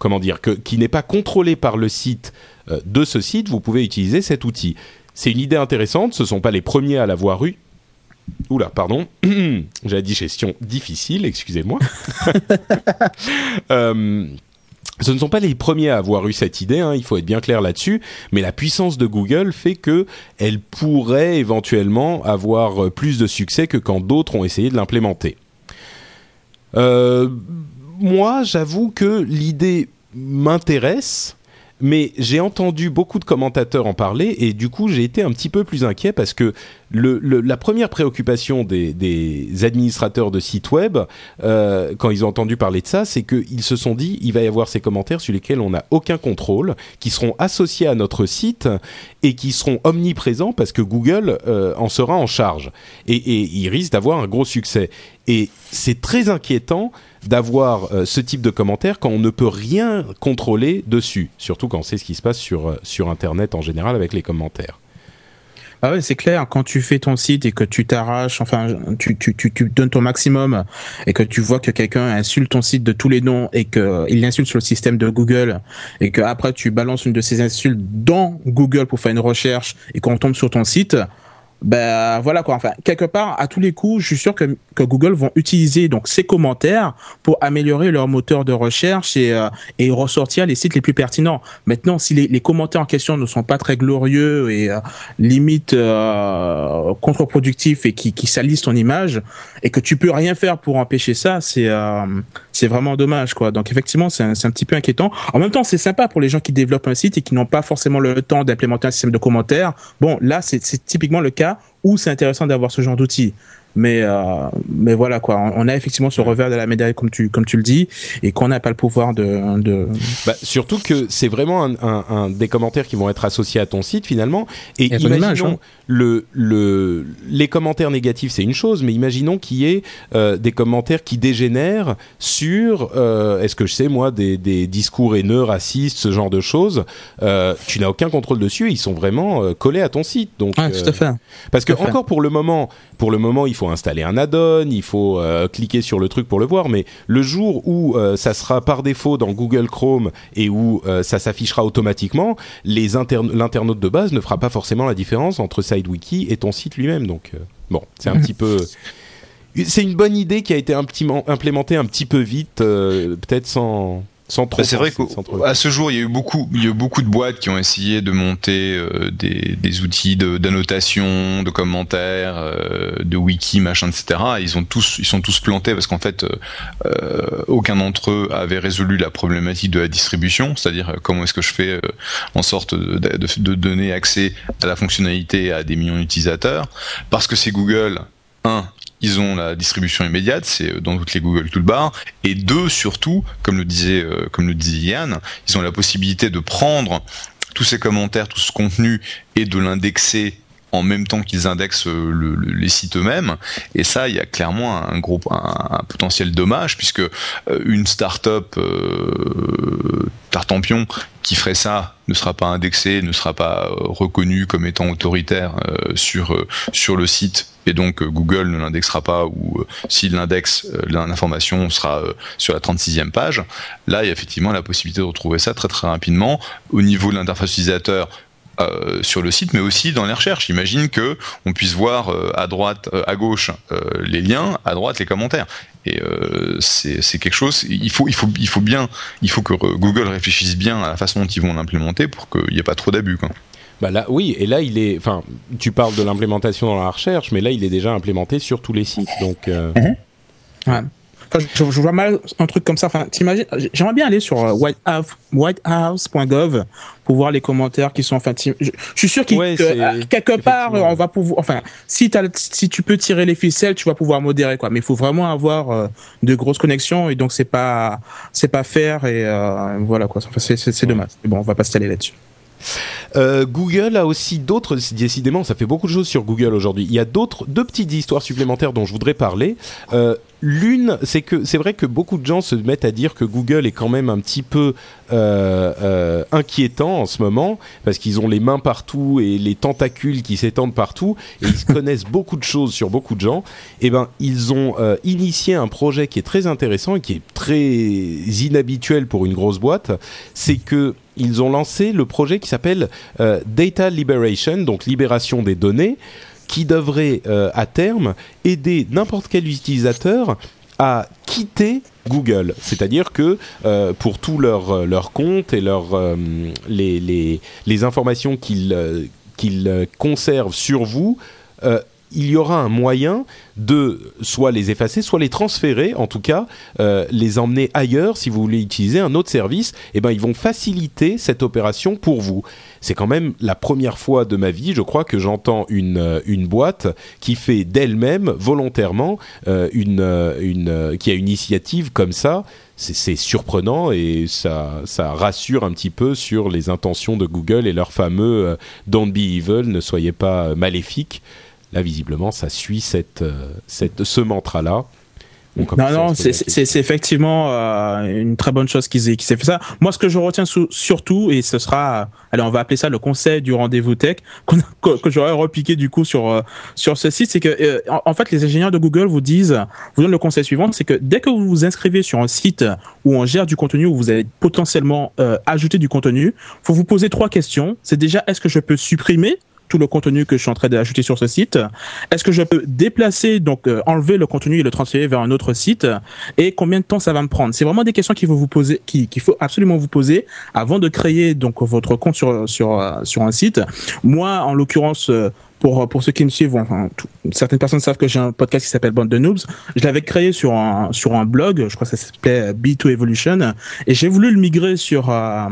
comment dire, que, qui n'est pas contrôlé par le site euh, de ce site, vous pouvez utiliser cet outil. C'est une idée intéressante, ce ne sont pas les premiers à l'avoir eu. Oula, pardon, j'ai la digestion difficile, excusez-moi. euh, ce ne sont pas les premiers à avoir eu cette idée, hein, il faut être bien clair là-dessus, mais la puissance de Google fait que elle pourrait éventuellement avoir euh, plus de succès que quand d'autres ont essayé de l'implémenter. Euh, moi, j'avoue que l'idée m'intéresse, mais j'ai entendu beaucoup de commentateurs en parler et du coup j'ai été un petit peu plus inquiet parce que la première préoccupation des, administrateurs de sites web euh, quand ils ont entendu parler de ça, c'est qu'ils se sont dit il va y avoir ces commentaires sur lesquels on n'a aucun contrôle, qui seront associés à notre site et qui seront omniprésents parce que Google euh, en sera en charge et, ils risquent d'avoir un gros succès. Et c'est très inquiétant d'avoir euh, ce type de commentaires quand on ne peut rien contrôler dessus, surtout quand c'est ce qui se passe sur Internet en général avec les commentaires. Ah ouais, c'est clair. Quand tu fais ton site et que tu t'arraches, enfin, tu, tu, tu, tu, donnes ton maximum et que tu vois que quelqu'un insulte ton site de tous les noms et qu'il l'insulte sur le système de Google et que après tu balances une de ces insultes dans Google pour faire une recherche et qu'on tombe sur ton site, ben voilà quoi. Enfin, quelque part, à tous les coups, je suis sûr que, que Google vont utiliser donc ces commentaires pour améliorer leur moteur de recherche et, euh, et ressortir les sites les plus pertinents. Maintenant, si les, les commentaires en question ne sont pas très glorieux et euh, limite euh, contre-productifs et qui, qui salissent ton image et que tu peux rien faire pour empêcher ça, c'est euh, c'est vraiment dommage quoi. Donc effectivement, c'est un, un petit peu inquiétant. En même temps, c'est sympa pour les gens qui développent un site et qui n'ont pas forcément le temps d'implémenter un système de commentaires. Bon, là, c'est typiquement le cas où c'est intéressant d'avoir ce genre d'outils. Mais euh, mais voilà quoi, on a effectivement ce revers de la médaille comme tu comme tu le dis et qu'on n'a pas le pouvoir de. de... Bah, surtout que c'est vraiment un, un, des commentaires qui vont être associés à ton site finalement. Et, imaginons hein. le le les commentaires négatifs c'est une chose, mais imaginons qu'il y ait euh, des commentaires qui dégénèrent sur euh, est-ce que je sais moi des des discours haineux, racistes, ce genre de choses. Tu n'as aucun contrôle dessus, ils sont vraiment collés à ton site. Donc ah, tout à fait. Parce que encore pour le moment, pour le moment il faut installer un add-on, il faut euh, cliquer sur le truc pour le voir, mais le jour où euh, ça sera par défaut dans Google Chrome et où euh, ça s'affichera automatiquement, l'internaute de base ne fera pas forcément la différence entre SideWiki et ton site lui-même. Donc bon, c'est un petit peu c'est une bonne idée qui a été implémentée un petit peu vite, peut-être sans Bah, c'est vrai qu'à ce jour, il y a eu beaucoup, il y a eu beaucoup de boîtes qui ont essayé de monter euh, des, des, outils d'annotation, de, commentaires, euh, de wiki, machin, etc. ils ont tous, ils sont tous plantés parce qu'en fait, euh, aucun d'entre eux avait résolu la problématique de la distribution, c'est-à-dire comment est-ce que je fais en sorte de, de, de, donner accès à la fonctionnalité à des millions d'utilisateurs, parce que c'est Google. Un, ils ont la distribution immédiate, c'est euh, dans toutes les Google Toolbar, et deux surtout, comme le disait euh, comme le disait Yann, ils ont la possibilité de prendre tous ces commentaires, tout ce contenu et de l'indexer en même temps qu'ils indexent euh, les sites eux-mêmes. Et ça, il y a clairement un gros un, potentiel dommage puisque une start-up euh, Tartampion qui ferait ça ne sera pas indexé, ne sera pas euh, reconnu comme étant autoritaire euh, sur euh, sur le site et donc Google ne l'indexera pas ou s'il l'indexe l'information sera sur la 36e page. Là, il y a effectivement la possibilité de retrouver ça très très rapidement au niveau de l'interface utilisateur sur le site, mais aussi dans les recherches. Imagine que on puisse voir à droite, à gauche les liens, à droite les commentaires. Et euh, c'est quelque chose. Il faut, il faut, il faut bien, il faut que Google réfléchisse bien à la façon dont ils vont l'implémenter pour qu'il n'y ait pas trop d'abus. Bah là, oui, et là il est. Enfin, tu parles de l'implémentation dans la recherche, mais là il est déjà implémenté sur tous les sites. Donc. Euh... Mhm. Ouais je, vois mal un truc comme ça. Enfin, t'imagines, j'aimerais bien aller sur euh, whitehouse.gov pour voir les commentaires qui sont. Enfin, je, suis sûr qu'il euh, quelque part on va pouvoir. Enfin, si si tu peux tirer les ficelles, tu vas pouvoir modérer quoi. Mais il faut vraiment avoir euh, de grosses connexions et donc c'est pas c'est pas faire et voilà quoi. Enfin, c'est dommage. Mais bon, on va pas s'aller là-dessus. Euh, Google a aussi d'autres, décidément, ça fait beaucoup de choses sur Google aujourd'hui. Il y a d'autres, deux petites histoires supplémentaires dont je voudrais parler. Euh, L'une, c'est que c'est vrai que beaucoup de gens se mettent à dire que Google est quand même un petit peu euh, euh, inquiétant en ce moment parce qu'ils ont les mains partout et les tentacules qui s'étendent partout et ils connaissent beaucoup de choses sur beaucoup de gens. Et eh ben, ils ont euh, initié un projet qui est très intéressant et qui est très inhabituel pour une grosse boîte. C'est que ils ont lancé le projet qui s'appelle euh, Data Liberation, donc libération des données, qui devrait euh, à terme aider n'importe quel utilisateur à quitter Google. C'est-à-dire que euh, pour tous leurs leur comptes et les, les, les, informations qu'ils conservent sur vous, il y aura un moyen de soit les effacer, soit les transférer, en tout cas euh, les emmener ailleurs si vous voulez utiliser un autre service. Et eh ben ils vont faciliter cette opération pour vous. C'est quand même la première fois de ma vie, je crois, que j'entends une euh, une boîte qui fait d'elle-même volontairement euh, une une qui a une initiative comme ça. C'est surprenant et ça, ça rassure un petit peu sur les intentions de Google et leur fameux Don't be evil, ne soyez pas maléfiques. Là, visiblement, ça suit cette, euh, cette, ce mantra-là. non, non, c'est effectivement euh, une très bonne chose qu'ils aient, fait ça. Moi, ce que je retiens surtout, et ce sera, allez, on va appeler ça le conseil du rendez-vous tech, que, j'aurais repiqué du coup sur euh, sur ce site, c'est que en, fait, les ingénieurs de Google vous disent, vous donnent le conseil suivant, c'est que dès que vous vous inscrivez sur un site où on gère du contenu, où vous allez potentiellement ajouter du contenu, faut vous poser trois questions. C'est déjà, est-ce que je peux supprimer tout le contenu que je suis en train d'ajouter sur ce site. Est-ce que je peux déplacer, donc euh, enlever le contenu et le transférer vers un autre site? Et combien de temps ça va me prendre? C'est vraiment des questions qu'il faut vous poser, qu'il faut absolument vous poser avant de créer donc votre compte sur sur euh, sur un site. Moi, en l'occurrence, euh, pour pour ceux qui me suivent, enfin, certaines personnes savent que j'ai un podcast qui s'appelle Bande de Noobs. Je l'avais créé sur un sur un blog, je crois que ça s'appelait B2 Evolution, et j'ai voulu le migrer sur euh,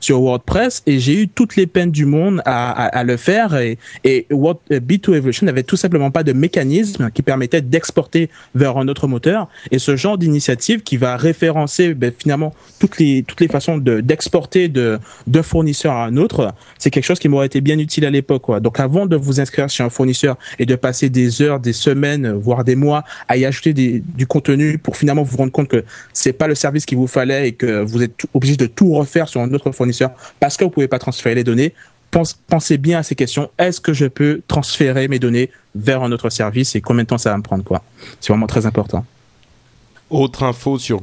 sur WordPress et j'ai eu toutes les peines du monde à, à, à le faire et et Word, B2 Evolution n'avait tout simplement pas de mécanisme qui permettait d'exporter vers un autre moteur et ce genre d'initiative qui va référencer ben, finalement toutes les toutes les façons de d'exporter de d'un fournisseur à un autre, c'est quelque chose qui m'aurait été bien utile à l'époque. Donc avant de vous inscrire chez un fournisseur et de passer des heures, des semaines, voire des mois à y ajouter du contenu pour finalement vous rendre compte que c'est pas le service qu'il vous fallait et que vous êtes obligé de tout refaire sur un autre fournisseur parce que vous pouvez pas transférer les données. pensez bien à ces questions. Est-ce que je peux transférer mes données vers un autre service et combien de temps ça va me prendre quoi? C'est vraiment très important. Autre info sur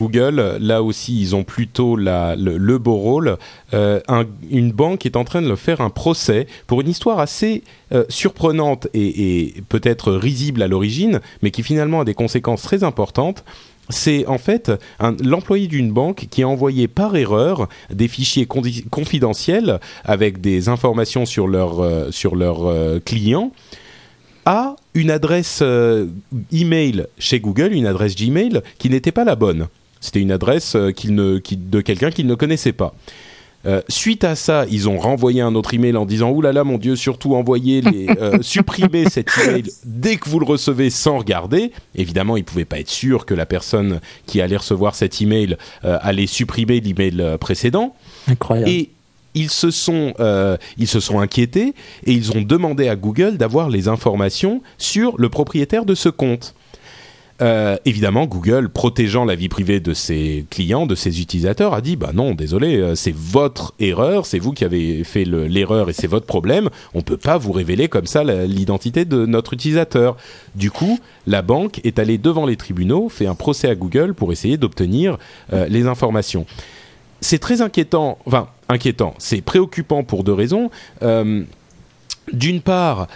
Google, là aussi, ils ont plutôt le, beau rôle. Euh, un- une banque est en train de leur faire un procès pour une histoire assez euh, surprenante et, peut-être risible à l'origine, mais qui finalement a des conséquences très importantes. C'est en fait l'employé d'une banque qui a envoyé par erreur des fichiers confidentiels avec des informations sur leurs leurs euh, clients à une adresse email chez Google, une adresse Gmail qui n'était pas la bonne. C'était une adresse euh, qu'il ne, qui- de quelqu'un qu'il ne connaissait pas. Euh, suite à ça, ils ont renvoyé un autre email en disant Ouh là là, mon Dieu, surtout envoyez les, euh, supprimez cet email dès que vous le recevez sans regarder. Évidemment, ils pouvaient pas être sûrs que la personne qui allait recevoir cet email euh, allait supprimer l'email précédent. Incroyable. Et ils se sont, ils se sont inquiétés et ils ont demandé à Google d'avoir les informations sur le propriétaire de ce compte. Euh, évidemment, Google, protégeant la vie privée de ses clients, de ses utilisateurs, a dit bah non, désolé, euh, c'est votre erreur, c'est vous qui avez fait le- l'erreur et c'est votre problème. On peut pas vous révéler comme ça l'identité de notre utilisateur. Du coup, la banque est allée devant les tribunaux, fait un procès à Google pour essayer d'obtenir euh, les informations c'est très inquiétant, enfin inquiétant, c'est préoccupant pour deux raisons. D'une part,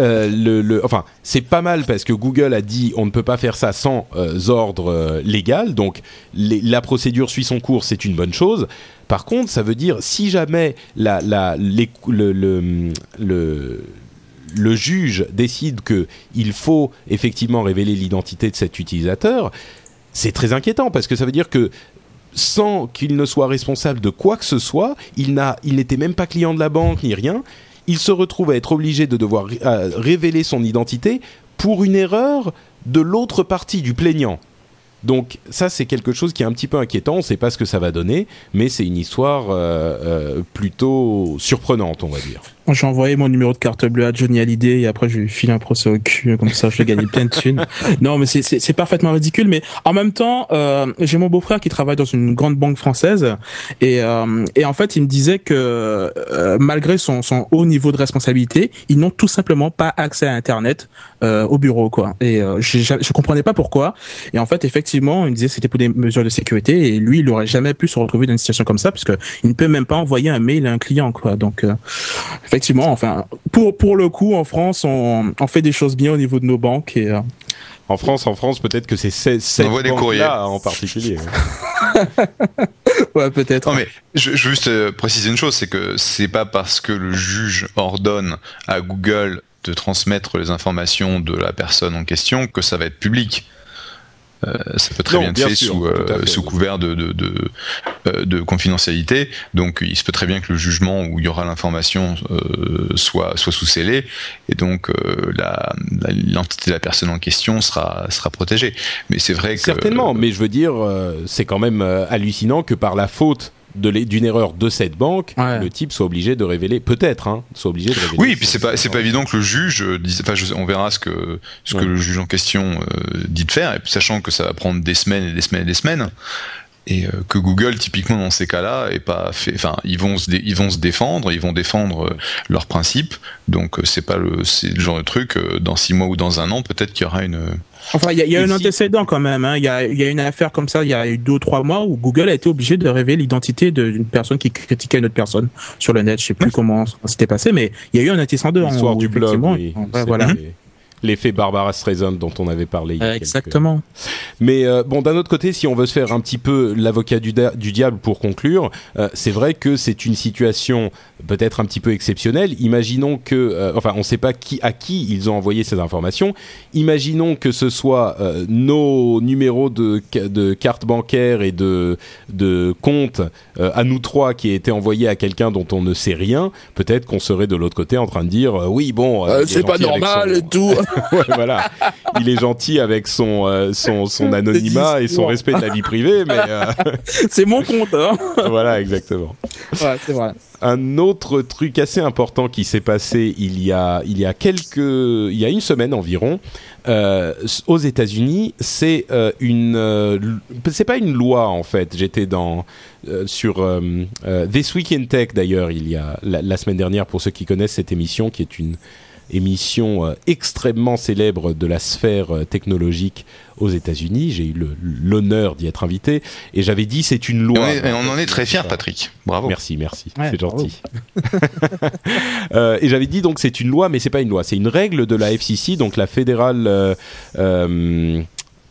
euh, enfin, c'est pas mal parce que Google a dit on ne peut pas faire ça sans euh, ordre euh, légal, donc la procédure suit son cours, c'est une bonne chose. Par contre, ça veut dire si jamais le, juge décide que il faut effectivement révéler l'identité de cet utilisateur, c'est très inquiétant parce que ça veut dire que sans qu'il ne soit responsable de quoi que ce soit, il n'était même pas client de la banque ni rien. Il se retrouve à être obligé de devoir révéler son identité pour une erreur de l'autre partie du plaignant. Donc ça c'est quelque chose qui est un petit peu inquiétant. On ne sait pas ce que ça va donner, mais c'est une histoire euh, euh, plutôt surprenante, on va dire. J'ai envoyé mon numéro de carte bleue à Johnny Hallyday et après je lui file un procès au cul, comme ça je vais gagner plein de thunes. Non, mais c'est- parfaitement ridicule. Mais en même temps, euh, j'ai mon beau-frère qui travaille dans une grande banque française et, euh, et en fait il me disait que euh, malgré son, son haut niveau de responsabilité, ils n'ont tout simplement pas accès à Internet euh, au bureau, quoi. Et euh, je, je comprenais pas pourquoi. Et en fait, effectivement, il me disait que c'était pour des mesures de sécurité et lui, il aurait jamais pu se retrouver dans une situation comme ça parce que il ne peut même pas envoyer un mail à un client, quoi. Donc euh, effectivement, enfin, pour pour le coup, en France, on, on fait des choses bien au niveau de nos banques et euh, En France, en France, peut-être que c'est ces- cette envoie des banque-là courriers. en particulier. ouais, peut-être. Non mais je, je veux juste euh, préciser une chose, c'est que c'est pas parce que le juge ordonne à Google de transmettre les informations de la personne en question que ça va être public. Euh, ça peut très Non, bien être bien fait sûr, sous, euh, fait, sous oui. couvert de, de, de, euh, de confidentialité. Donc il se peut très bien que le jugement où il y aura l'information euh, soit, soit sous scellé et donc euh, la- la- l'identité de la personne en question sera, sera protégée. Mais c'est vrai que... Certainement, mais je veux dire, euh, c'est quand même euh, hallucinant que par la faute d'une erreur de cette banque, Ouais. le type soit obligé de révéler, peut-être, hein, soit obligé de révéler. Oui, puis c'est pas c'est pas évident que le juge euh, dise. Enfin, je- on verra ce que ce Ouais. que le juge en question euh, dit de faire, et puis sachant que ça va prendre des semaines et des semaines et des semaines, et euh, que Google typiquement dans ces cas-là est pas fait. Enfin, ils vont se dé- ils vont se défendre, ils vont défendre euh, leurs principes. Donc c'est pas le c'est le genre de truc. euh, dans six mois ou dans un an, peut-être qu'il y aura une. Enfin, il y a, y a un si- antécédent quand même. Hein. Il y, a, y a une affaire comme ça il y a eu deux ou trois mois où Google a été obligé de révéler l'identité de- d'une personne qui critiquait une autre personne sur le net. Je sais plus comment ça s'était passé, mais il y a eu un antécédent. L'histoire où, du blog, oui. ouais, voilà. et- l'effet Barbara Streisand dont on avait parlé. Il y a quelques- exactement. Mais euh, bon, d'un autre côté, si on veut se faire un petit peu l'avocat du, diable pour conclure, euh, c'est vrai que c'est une situation peut-être un petit peu exceptionnelle. Imaginons que, euh, enfin, on ne sait pas qui à qui ils ont envoyé ces informations. Imaginons que ce soit euh, nos numéros de, de carte bancaire et de, de compte euh, à nous trois qui aient été envoyés à quelqu'un dont on ne sait rien. Peut-être qu'on serait de l'autre côté en train de dire euh, oui, bon, euh, c'est pas normal son- et tout. Ouais, voilà. Il est gentil avec son euh, son, son anonymat et son respect de la vie privée, mais euh, c'est mon compte. Hein. voilà, exactement. Ouais, c'est vrai. Un autre truc assez important qui s'est passé il y a il y a quelques il y a une semaine environ euh, aux États-Unis, c'est une c'est pas une loi en fait. J'étais dans euh, sur euh, euh, This Week in Tech d'ailleurs il y a la, la semaine dernière pour ceux qui connaissent cette émission qui est une émission euh, extrêmement célèbre de la sphère euh, technologique aux États-Unis. J'ai eu l'honneur d'y être invité et j'avais dit c'est une loi. et on en est très fiers, Patrick. Bravo. Merci, merci, Ouais, c'est gentil. Euh, et j'avais dit donc c'est une loi, mais c'est pas une loi, c'est une règle de la FCC, donc la fédérale. euh, euh,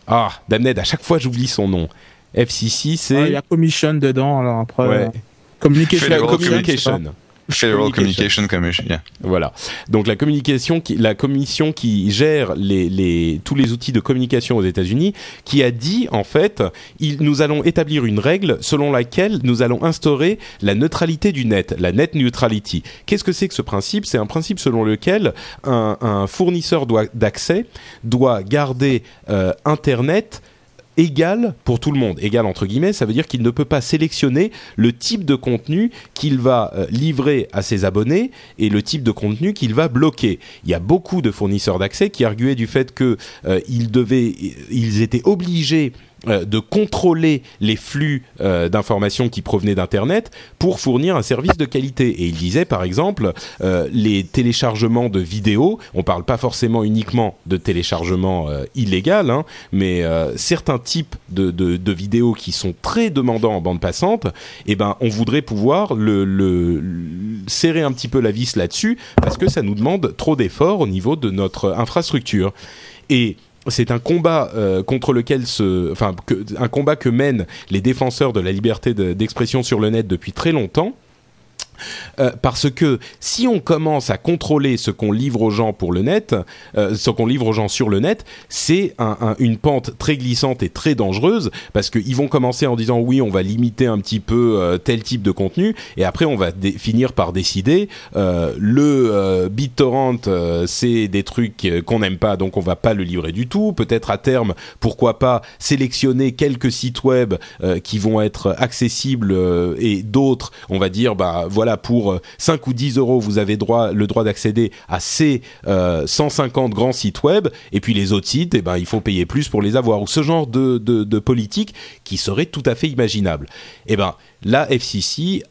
ah, Damned, à chaque fois j'oublie son nom. FCC, c'est Il y a commission dedans, alors après. Ouais. communication. Communication. Federal Communication. Commission. yeah. Voilà. Donc la communication, qui, la commission qui gère les, les, tous les outils de communication aux États-Unis, qui a dit en fait, il, nous allons établir une règle selon laquelle nous allons instaurer la neutralité du net, la net neutrality. Qu'est-ce que c'est que ce principe? C'est un principe selon lequel un, un fournisseur doit- d'accès doit garder euh, Internet égal pour tout le monde. Égal entre guillemets, ça veut dire qu'il ne peut pas sélectionner le type de contenu qu'il va euh, livrer à ses abonnés et le type de contenu qu'il va bloquer. Il y a beaucoup de fournisseurs d'accès qui arguaient du fait que euh, devaient, ils étaient obligés de contrôler les flux euh, d'informations qui provenaient d'Internet pour fournir un service de qualité. Et il disait, par exemple, euh, les téléchargements de vidéos, on parle pas forcément uniquement de téléchargement euh, hein, mais euh, certains types de, de, vidéos qui sont très demandants en bande passante, eh ben, on voudrait pouvoir le- le- serrer un petit peu la vis là-dessus parce que ça nous demande trop d'efforts au niveau de notre infrastructure. Et c'est un combat euh, contre lequel se, enfin, que, un combat que mènent les défenseurs de la liberté de- d'expression sur le net depuis très longtemps. Euh, parce que si on commence à contrôler ce qu'on livre aux gens pour le net, euh, ce qu'on livre aux gens sur le net, c'est un- un- une pente très glissante et très dangereuse parce qu'ils vont commencer en disant oui, on va limiter un petit peu euh, tel type de contenu et après on va finir par décider le BitTorrent c'est des trucs qu'on n'aime pas donc on va pas le livrer du tout. Peut-être à terme, pourquoi pas sélectionner quelques sites web qui vont être accessibles et d'autres, on va dire bah voilà pour euh, 5 ou 10 euros vous avez le droit d'accéder à ces euh, 150 grands sites web et puis les autres sites eh ben il faut payer plus pour les avoir ou ce genre de, politique qui serait tout à fait imaginable. Eh ben la FCC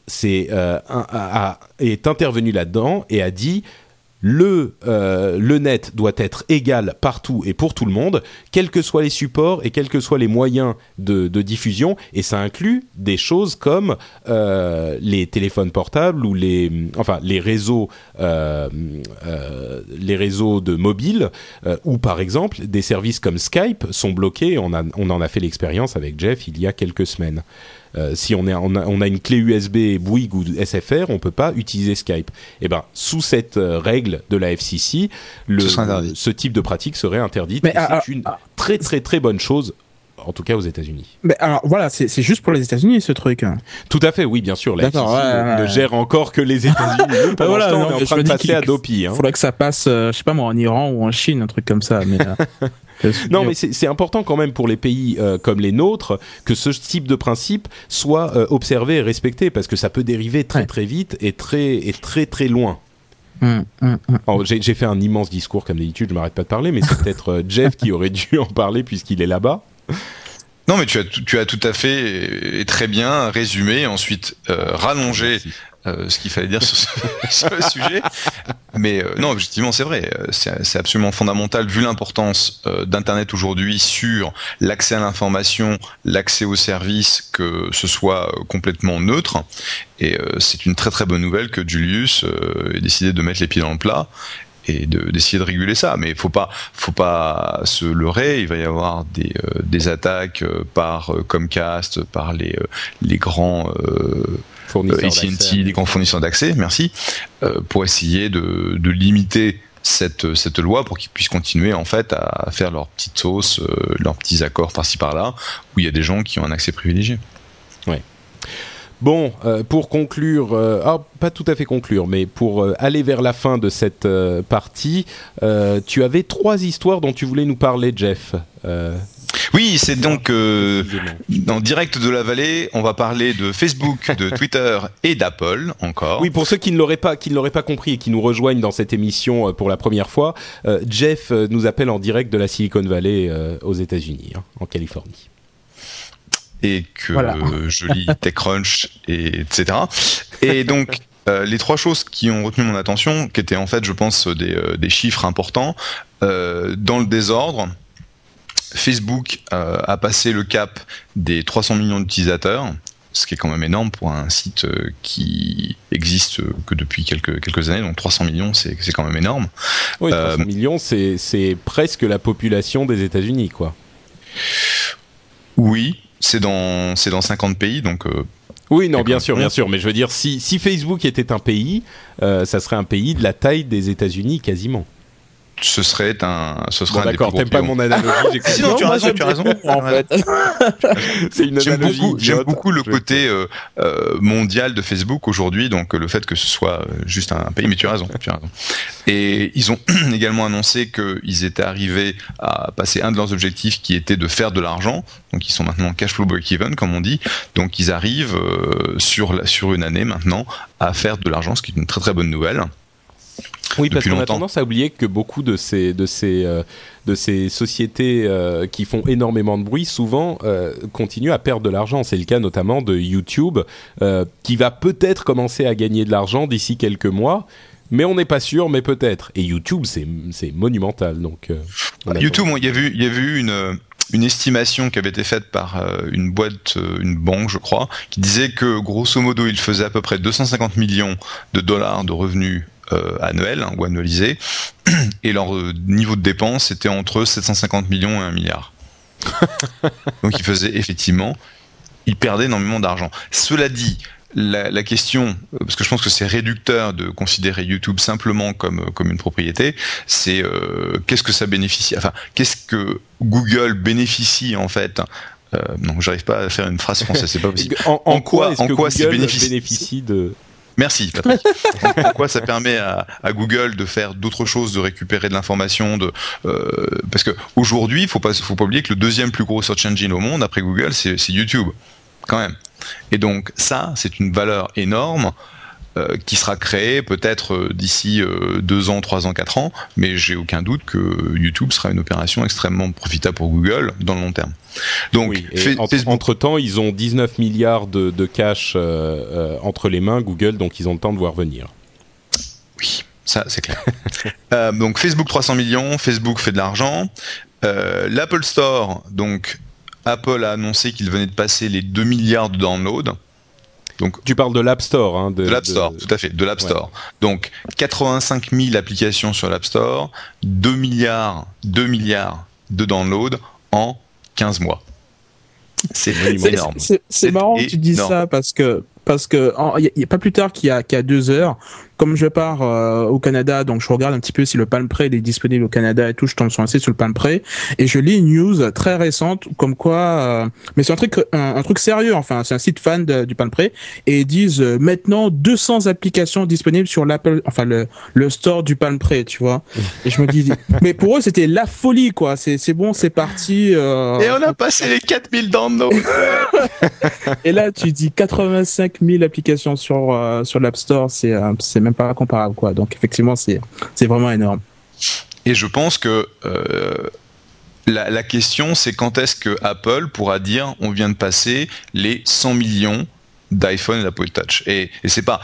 euh, a- est intervenue là-dedans et a dit le, euh, le net doit être égal partout et pour tout le monde, quels que soient les supports et quels que soient les moyens de, diffusion. Et ça inclut des choses comme euh, les téléphones portables ou les, enfin, les réseaux, euh, les réseaux de mobile, ou par exemple des services comme Skype sont bloqués. On en a fait l'expérience avec Jeff il y a quelques semaines. Euh, si on, est, on, a, on a une clé USB Bouygues ou SFR, on peut pas utiliser Skype. Et ben, sous cette euh, règle de la FCC, le, Ce type de pratique serait interdite. Mais, et ah, c'est une très très très bonne chose, en tout cas aux États-Unis. Mais alors voilà, c'est juste pour les États-Unis ce truc. Tout à fait, oui, bien sûr. La FCC ouais, ne, ouais, ne ouais. gère encore que les États-Unis. Voilà, non, on est en train de passer qu'il- à Dopi. Hein. Faudrait que ça passe, euh, je sais pas moi, en Iran ou en Chine, un truc comme ça. Mais euh, Non, mais c'est important quand même pour les pays euh, comme les nôtres que ce type de principe soit euh, observé et respecté parce que ça peut dériver très très vite et très et très très loin. Hum, hum, hum. J'ai fait un immense discours comme d'habitude, je m'arrête pas de parler, mais c'est peut-être euh, Jeff qui aurait dû en parler puisqu'il est là-bas. Non, mais tu as, tout- tu as tout à fait et très bien résumé, ensuite euh, rallongé euh, ce qu'il fallait dire sur ce, sur le sujet. Mais euh, non, objectivement, c'est vrai. C'est absolument fondamental vu l'importance d'Internet aujourd'hui sur l'accès à l'information, l'accès aux services, que ce soit complètement neutre. Et c'est une très très bonne nouvelle que Julius ait décidé de mettre les pieds dans le plat et d'essayer de, réguler ça. Mais il faut pas, faut pas se leurrer. Il va y avoir des, euh, des attaques euh, par euh, Comcast, par les, les grands AT&T, les grands fournisseurs d'accès. Merci pour essayer de, de limiter cette, cette loi pour qu'ils puissent continuer en fait à faire leurs petites sauces, leurs petits accords par-ci par-là, où il y a des gens qui ont un accès privilégié. Ouais. Bon, euh, pour conclure, euh, ah, pas tout à fait conclure, mais pour euh, aller vers la fin de cette partie, tu avais trois histoires dont tu voulais nous parler, Jeff. Oui, c'est donc dans direct de la vallée, on va parler de Facebook, de Twitter et d'Apple encore. Oui, pour ceux qui ne l'auraient pas, qui ne l'auraient pas compris et qui nous rejoignent dans cette émission pour la première fois, Jeff nous appelle en direct de la Silicon Valley aux États-Unis, hein, en Californie et que je lis TechCrunch, et, etc. Et donc, euh, les trois choses qui ont retenu mon attention, qui étaient en fait, je pense, des, euh, des chiffres importants, euh, dans le désordre, Facebook a passé le cap des 300 millions d'utilisateurs, ce qui est quand même énorme pour un site qui existe que depuis quelques, quelques années, donc 300 millions, c'est quand même énorme. Oui, 300 millions, c'est presque la population des États-Unis, quoi. Oui, c'est dans c'est dans 50 pays donc euh, oui, non, bien sûr, bien sûr, mais je veux dire, si, si Facebook était un pays, euh, ça serait un pays de la taille des États-Unis quasiment ce serait un, ce serait bon, D'accord, t'aimes pas mon analogie. Sinon, tu as raison, tu as raison. En fait. C'est une J'aime beaucoup, j'aime beaucoup le côté euh, euh, mondial de Facebook aujourd'hui, donc le fait que ce soit euh, juste un pays. Mais tu as raison, tu as raison. Et ils ont également annoncé qu'ils étaient arrivés à passer un de leurs objectifs, qui était de faire de l'argent. Donc ils sont maintenant cash flow break-even, comme on dit. Donc ils arrivent euh, sur sur une année maintenant à faire de l'argent, ce qui est une très très bonne nouvelle. Oui, parce qu'on a tendance à oublier que beaucoup de ces, de ces, euh, de ces sociétés euh, qui font énormément de bruit, souvent euh, continuent à perdre de l'argent. C'est le cas notamment de YouTube, qui va peut-être commencer à gagner de l'argent d'ici quelques mois. Mais on n'est pas sûr, mais peut-être. Et YouTube, c'est monumental. Donc, YouTube, il y a vu, il y a vu une, une estimation qui avait été faite par une boîte, une banque, je crois, qui disait que grosso modo, il faisait à peu près 250 millions de dollars de revenus euh, annuel hein, ou annualisé, et leur euh, niveau de dépense était entre 750 millions et 1 milliard. Donc ils faisaient effectivement, ils perdaient énormément d'argent. Cela dit, la, question, euh, parce que je pense que c'est réducteur de considérer YouTube simplement comme comme une propriété, c'est qu'est-ce que ça bénéficie, enfin qu'est-ce que Google bénéficie en fait. Euh, non, j'arrive pas à faire une phrase française, c'est pas possible. en, quoi, en quoi, bénéficie de Merci Patrick. Pourquoi ça permet à, Google de faire d'autres choses, de récupérer de l'information, de euh, parce que aujourd'hui, il faut faut pas oublier que le deuxième plus gros search engine au monde après Google, c'est YouTube, quand même. Et donc ça, c'est une valeur énorme. Euh, qui sera créée peut-être euh, d'ici deux ans, trois ans, quatre ans, mais j'ai aucun doute que YouTube sera une opération extrêmement profitable pour Google dans le long terme. Donc, entre, temps, ils ont 19 milliards de, cash euh, euh, entre les mains, Google, donc ils ont le temps de voir venir. Oui, ça c'est clair. Euh, donc Facebook 300 millions, Facebook fait de l'argent. L'Apple Store, donc Apple a annoncé qu'il venait de passer les 2 milliards de downloads. Donc, tu parles de l'App Store, hein, de, l'App Store, tout à fait, de l'App Store. Donc 85 000 applications sur l'App Store, 2 milliards, 2 milliards de downloads en 15 mois. C'est énorme. C'est marrant que tu dis ça parce que parce que il y, a pas plus tard qu'il y a, qu'il y a deux heures, comme je pars euh, au Canada, donc je regarde un petit peu si le Palm Pre est disponible au Canada et tout, je tombe sur un site sur le Palm Pre et je lis une news très récente comme quoi, euh, mais c'est un truc un, truc sérieux, enfin c'est un site fan du Palm Pre et ils disent euh, maintenant 200 applications disponibles sur l'Apple, enfin le le store du Palm Pre, tu vois. Et je me dis, mais pour eux c'était la folie quoi, c'est c'est bon, c'est parti. Et on a passé les 4000 downloads. et là tu dis 85 000 applications sur sur l'App Store, c'est c'est même pas comparable quoi. Donc effectivement c'est vraiment énorme. Et je pense que euh, la, question c'est quand est-ce que Apple pourra dire on vient de passer les 100 millions d'iPhone et d'Apple Touch? Et, et c'est pas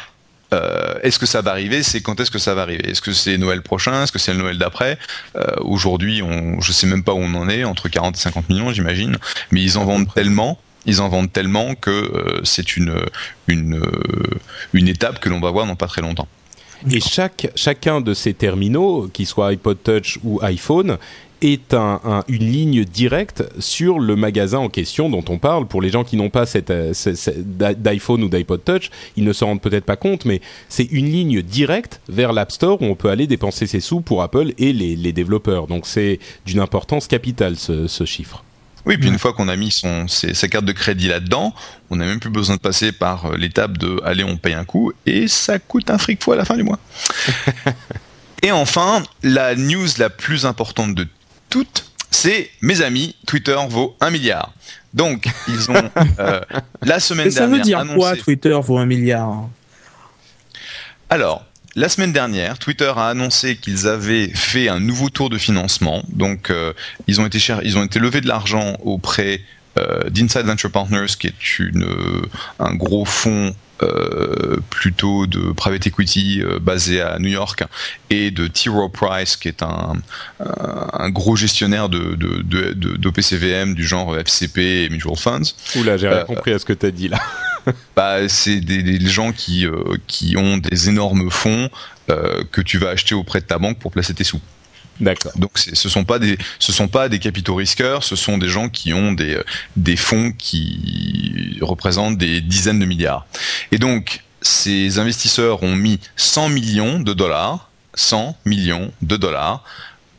euh, est-ce que ça va arriver? C'est quand est-ce que ça va arriver? Est-ce que c'est Noël prochain? Est-ce que c'est le Noël d'après? Euh, Aujourd'hui, je sais même pas où on en est, entre 40 et 50 millions, j'imagine. Mais ils en vendent tellement ils en vendent tellement que euh, c'est une, une, euh, une étape que l'on va voir dans pas très longtemps. Et chaque, chacun de ces terminaux, qu'ils soient iPod Touch ou iPhone, est un, un- une ligne directe sur le magasin en question dont on parle. Pour les gens qui n'ont pas cette, euh, d'iPhone ou d'iPod Touch, ils ne se rendent peut-être pas compte, mais c'est une ligne directe vers l'App Store où on peut aller dépenser ses sous pour Apple et les, les développeurs. Donc c'est d'une importance capitale ce, ce chiffre. Oui, puis une fois qu'on a mis son, ses- sa carte de crédit là-dedans, on n'a même plus besoin de passer par euh, l'étape de allez, on paye un coup, et ça coûte un fric fou à la fin du mois. et enfin, la news la plus importante de toutes, c'est mes amis, Twitter vaut un milliard. Donc, ils ont euh, la semaine Mais ça dernière veut dire annoncé... quoi Twitter vaut un milliard? Alors, la semaine dernière, Twitter a annoncé qu'ils avaient fait un nouveau tour de financement. Donc, euh, ils ont été cher- ils ont été levés de l'argent auprès euh, d'Inside Venture Partners, qui est une, euh, un gros fonds euh, plutôt de private equity euh, basé à New York, et de T. Rowe Price, qui est un, un, un gros gestionnaire de, de, de, de- d'OPCVM du genre FCP et Mutual Funds. Oula, j'ai rien Euh, compris à ce que tu as dit là. Bah, c'est des, des gens qui, euh, qui ont des énormes fonds euh, que tu vas acheter auprès de ta banque pour placer tes sous. D'accord. Donc ce sont pas des ce sont pas des capitaux risqueurs, ce sont des gens qui ont des euh, des fonds qui représentent des dizaines de milliards. Et donc ces investisseurs ont mis 100 millions de dollars, 100 millions de dollars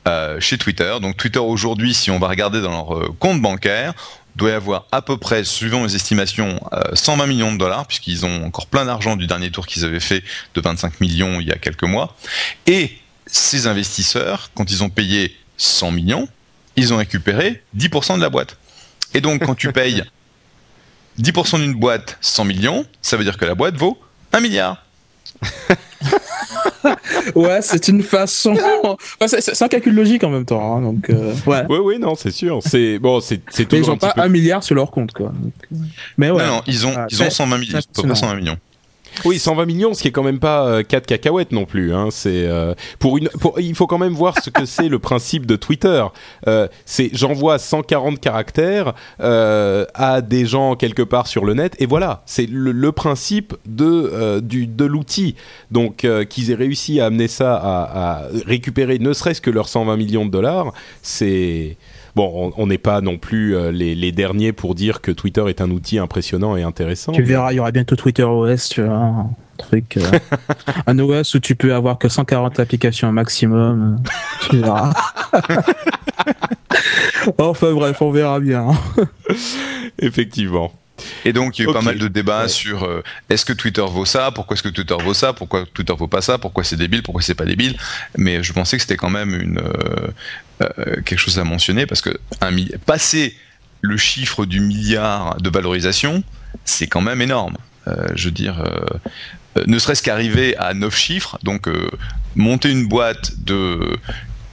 euh, chez Twitter. Donc Twitter aujourd'hui, si on va regarder dans leur compte bancaire, doit y avoir à peu près, suivant les estimations, euh, 120 millions de dollars, puisqu'ils ont encore plein d'argent du dernier tour qu'ils avaient fait de 25 millions il y a quelques mois. Et ces investisseurs, quand ils ont payé 100 millions, ils ont récupéré 10% de la boîte. Et donc, quand tu payes 10% d'une boîte 100 millions, ça veut dire que la boîte vaut 1 milliard. Ouais, c'est une façon. Enfin, c'est- un calcul logique en même temps. hein, donc, euh, ouais. Oui, oui, non, c'est sûr. C'est bon, c'est ils toujours ont un petit pas peu un milliard sur leur compte, quoi. Mais ouais. Non, non, ils ont, Ah, ils ont c'est- 120 millions, près 120 millions. Oui, 120 millions, ce qui est quand même pas euh, 4 cacahuètes non plus. Hein. C'est euh, pour une. Pour, il faut quand même voir ce que c'est le principe de Twitter. Euh, c'est j'envoie 140 caractères euh, à des gens quelque part sur le net et voilà. C'est le, le principe de euh, du de l'outil. Donc euh, qu'ils aient réussi à amener ça à, à récupérer ne serait-ce que leurs 120 millions de dollars, c'est Bon, on- n'est pas non plus euh, les, les derniers pour dire que Twitter est un outil impressionnant et intéressant. Tu verras, il y aura bientôt Twitter OS, tu vois. Un truc. euh, un OS où tu peux avoir que 140 applications au maximum. Tu verras. enfin bref, on verra bien. Effectivement. Et donc, il y a eu pas mal de débats Ouais. sur euh, est-ce que Twitter vaut ça? Pourquoi est-ce que Twitter vaut ça? Pourquoi Twitter vaut pas ça? Pourquoi c'est débile? Pourquoi c'est pas débile? Mais je pensais que c'était quand même une euh, quelque chose à mentionner parce que passer le chiffre du milliard de valorisation, c'est quand même énorme. Euh, je veux dire, euh, euh, ne serait-ce qu'arriver à 9 chiffres, donc euh, monter une boîte de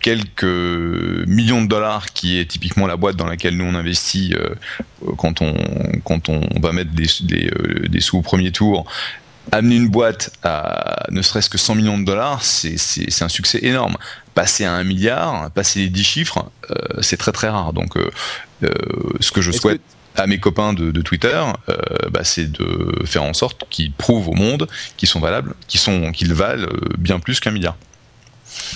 quelques millions de dollars, qui est typiquement la boîte dans laquelle nous on investit euh, quand on quand on va mettre des, euh, des sous au premier tour. Amener une boîte à ne serait-ce que 100 millions de dollars, c'est un succès énorme. Passer à un milliard, passer les 10 chiffres, euh, c'est très très rare. Donc, euh, euh, ce que je souhaite à mes copains de, de Twitter, bah, c'est de faire en sorte qu'ils prouvent au monde qu'ils sont valables, qu'ils valent bien plus qu'un milliard.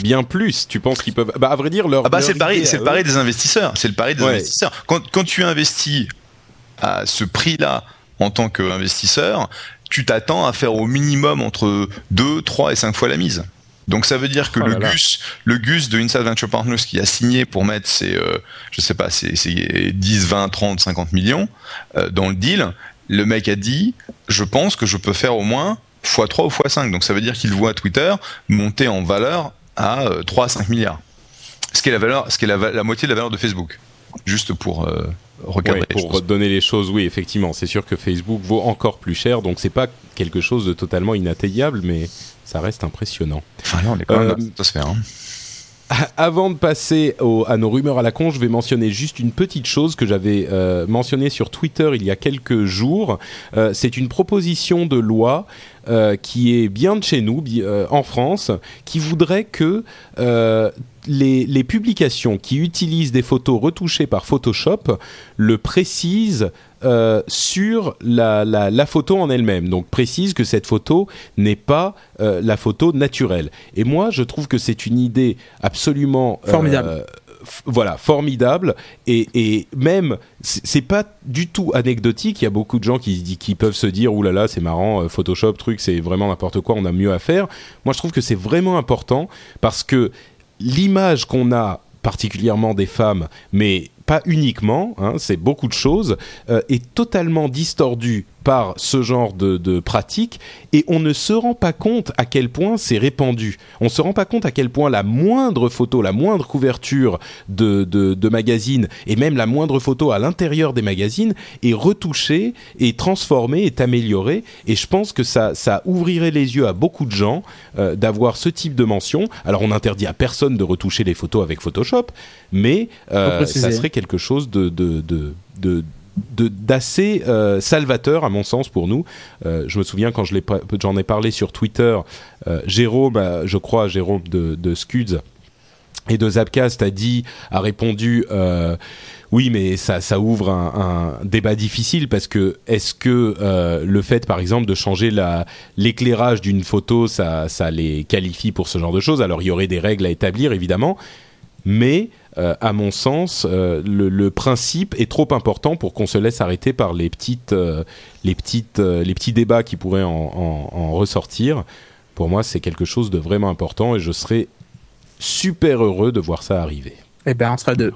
Bien plus, tu penses qu'ils peuvent. Bah, à vrai dire, leur. Ah bah c'est le pari, c'est le des investisseurs, c'est le pari des Ouais. investisseurs. Quand, quand tu investis à ce prix-là en tant qu'investisseur, tu t'attends à faire au minimum entre 2, 3 et 5 fois la mise. Donc ça veut dire que Oh le là là. Gus, le Gus de Inside Venture Partners qui a signé pour mettre ses, euh, je sais pas, ses, ses 10, 20, 30, 50 millions euh, dans le deal, le mec a dit, je pense que je peux faire au moins x3 ou x5. Donc ça veut dire qu'il voit Twitter monter en valeur à euh, 3 à 5 milliards. Ce qui est la valeur, ce qui est la, va- la moitié de la valeur de Facebook. Juste pour euh, recadrer. Ouais, les pour choses. donner les choses, oui, effectivement. C'est sûr que Facebook vaut encore plus cher, donc c'est pas quelque chose de totalement inatteignable, mais ça reste impressionnant. Enfin là, on est quand même Euh, dans la stratosphère, hein. Avant de passer au- à nos rumeurs à la con, je vais mentionner juste une petite chose que j'avais euh, mentionnée sur Twitter il y a quelques jours. Euh, c'est une proposition de loi euh, qui est bien de chez nous, euh, en France, qui voudrait que euh, les, publications qui utilisent des photos retouchées par Photoshop le précisent sur la, la, photo en elle-même. Donc précise que cette photo n'est pas la photo naturelle. Et moi, je trouve que c'est une idée absolument formidable voilà, formidable et, et même c'est pas du tout anecdotique. Il y a beaucoup de gens qui, qui peuvent se dire oulala là là, c'est marrant, Photoshop truc, c'est vraiment n'importe quoi, on a mieux à faire. Moi, je trouve que c'est vraiment important parce que l'image qu'on a particulièrement des femmes, mais pas uniquement, hein, c'est beaucoup de choses, euh, est totalement distordue par ce genre de, de pratique et on ne se rend pas compte à quel point c'est répandu. On se rend pas compte à quel point la moindre photo, la moindre couverture de, de, de magazine et même la moindre photo à l'intérieur des magazines est retouchée, est transformée, est améliorée et je pense que ça, ça ouvrirait les yeux à beaucoup de gens euh, d'avoir ce type de mention. Alors on interdit à personne de retoucher les photos avec Photoshop, mais euh, ça serait quelque chose de, d'assez euh, salvateur à mon sens pour nous. Euh, je me souviens quand je j'en ai parlé sur Twitter, euh, Jérôme, je crois Jérôme de, de Scuds et de Zapcast a dit, a répondu. Oui, mais ça, ouvre un, débat difficile parce que est-ce que le fait, par exemple, de changer la, l'éclairage d'une photo, ça les qualifie pour ce genre de choses? Alors, il y aurait des règles à établir, évidemment, mais euh, à mon sens, euh, le, le, principe est trop important pour qu'on se laisse arrêter par les petites, euh, les petites, les petits débats qui pourraient en, en, en ressortir. Pour moi, c'est quelque chose de vraiment important et je serais super heureux de voir ça arriver. Eh ben, on sera deux.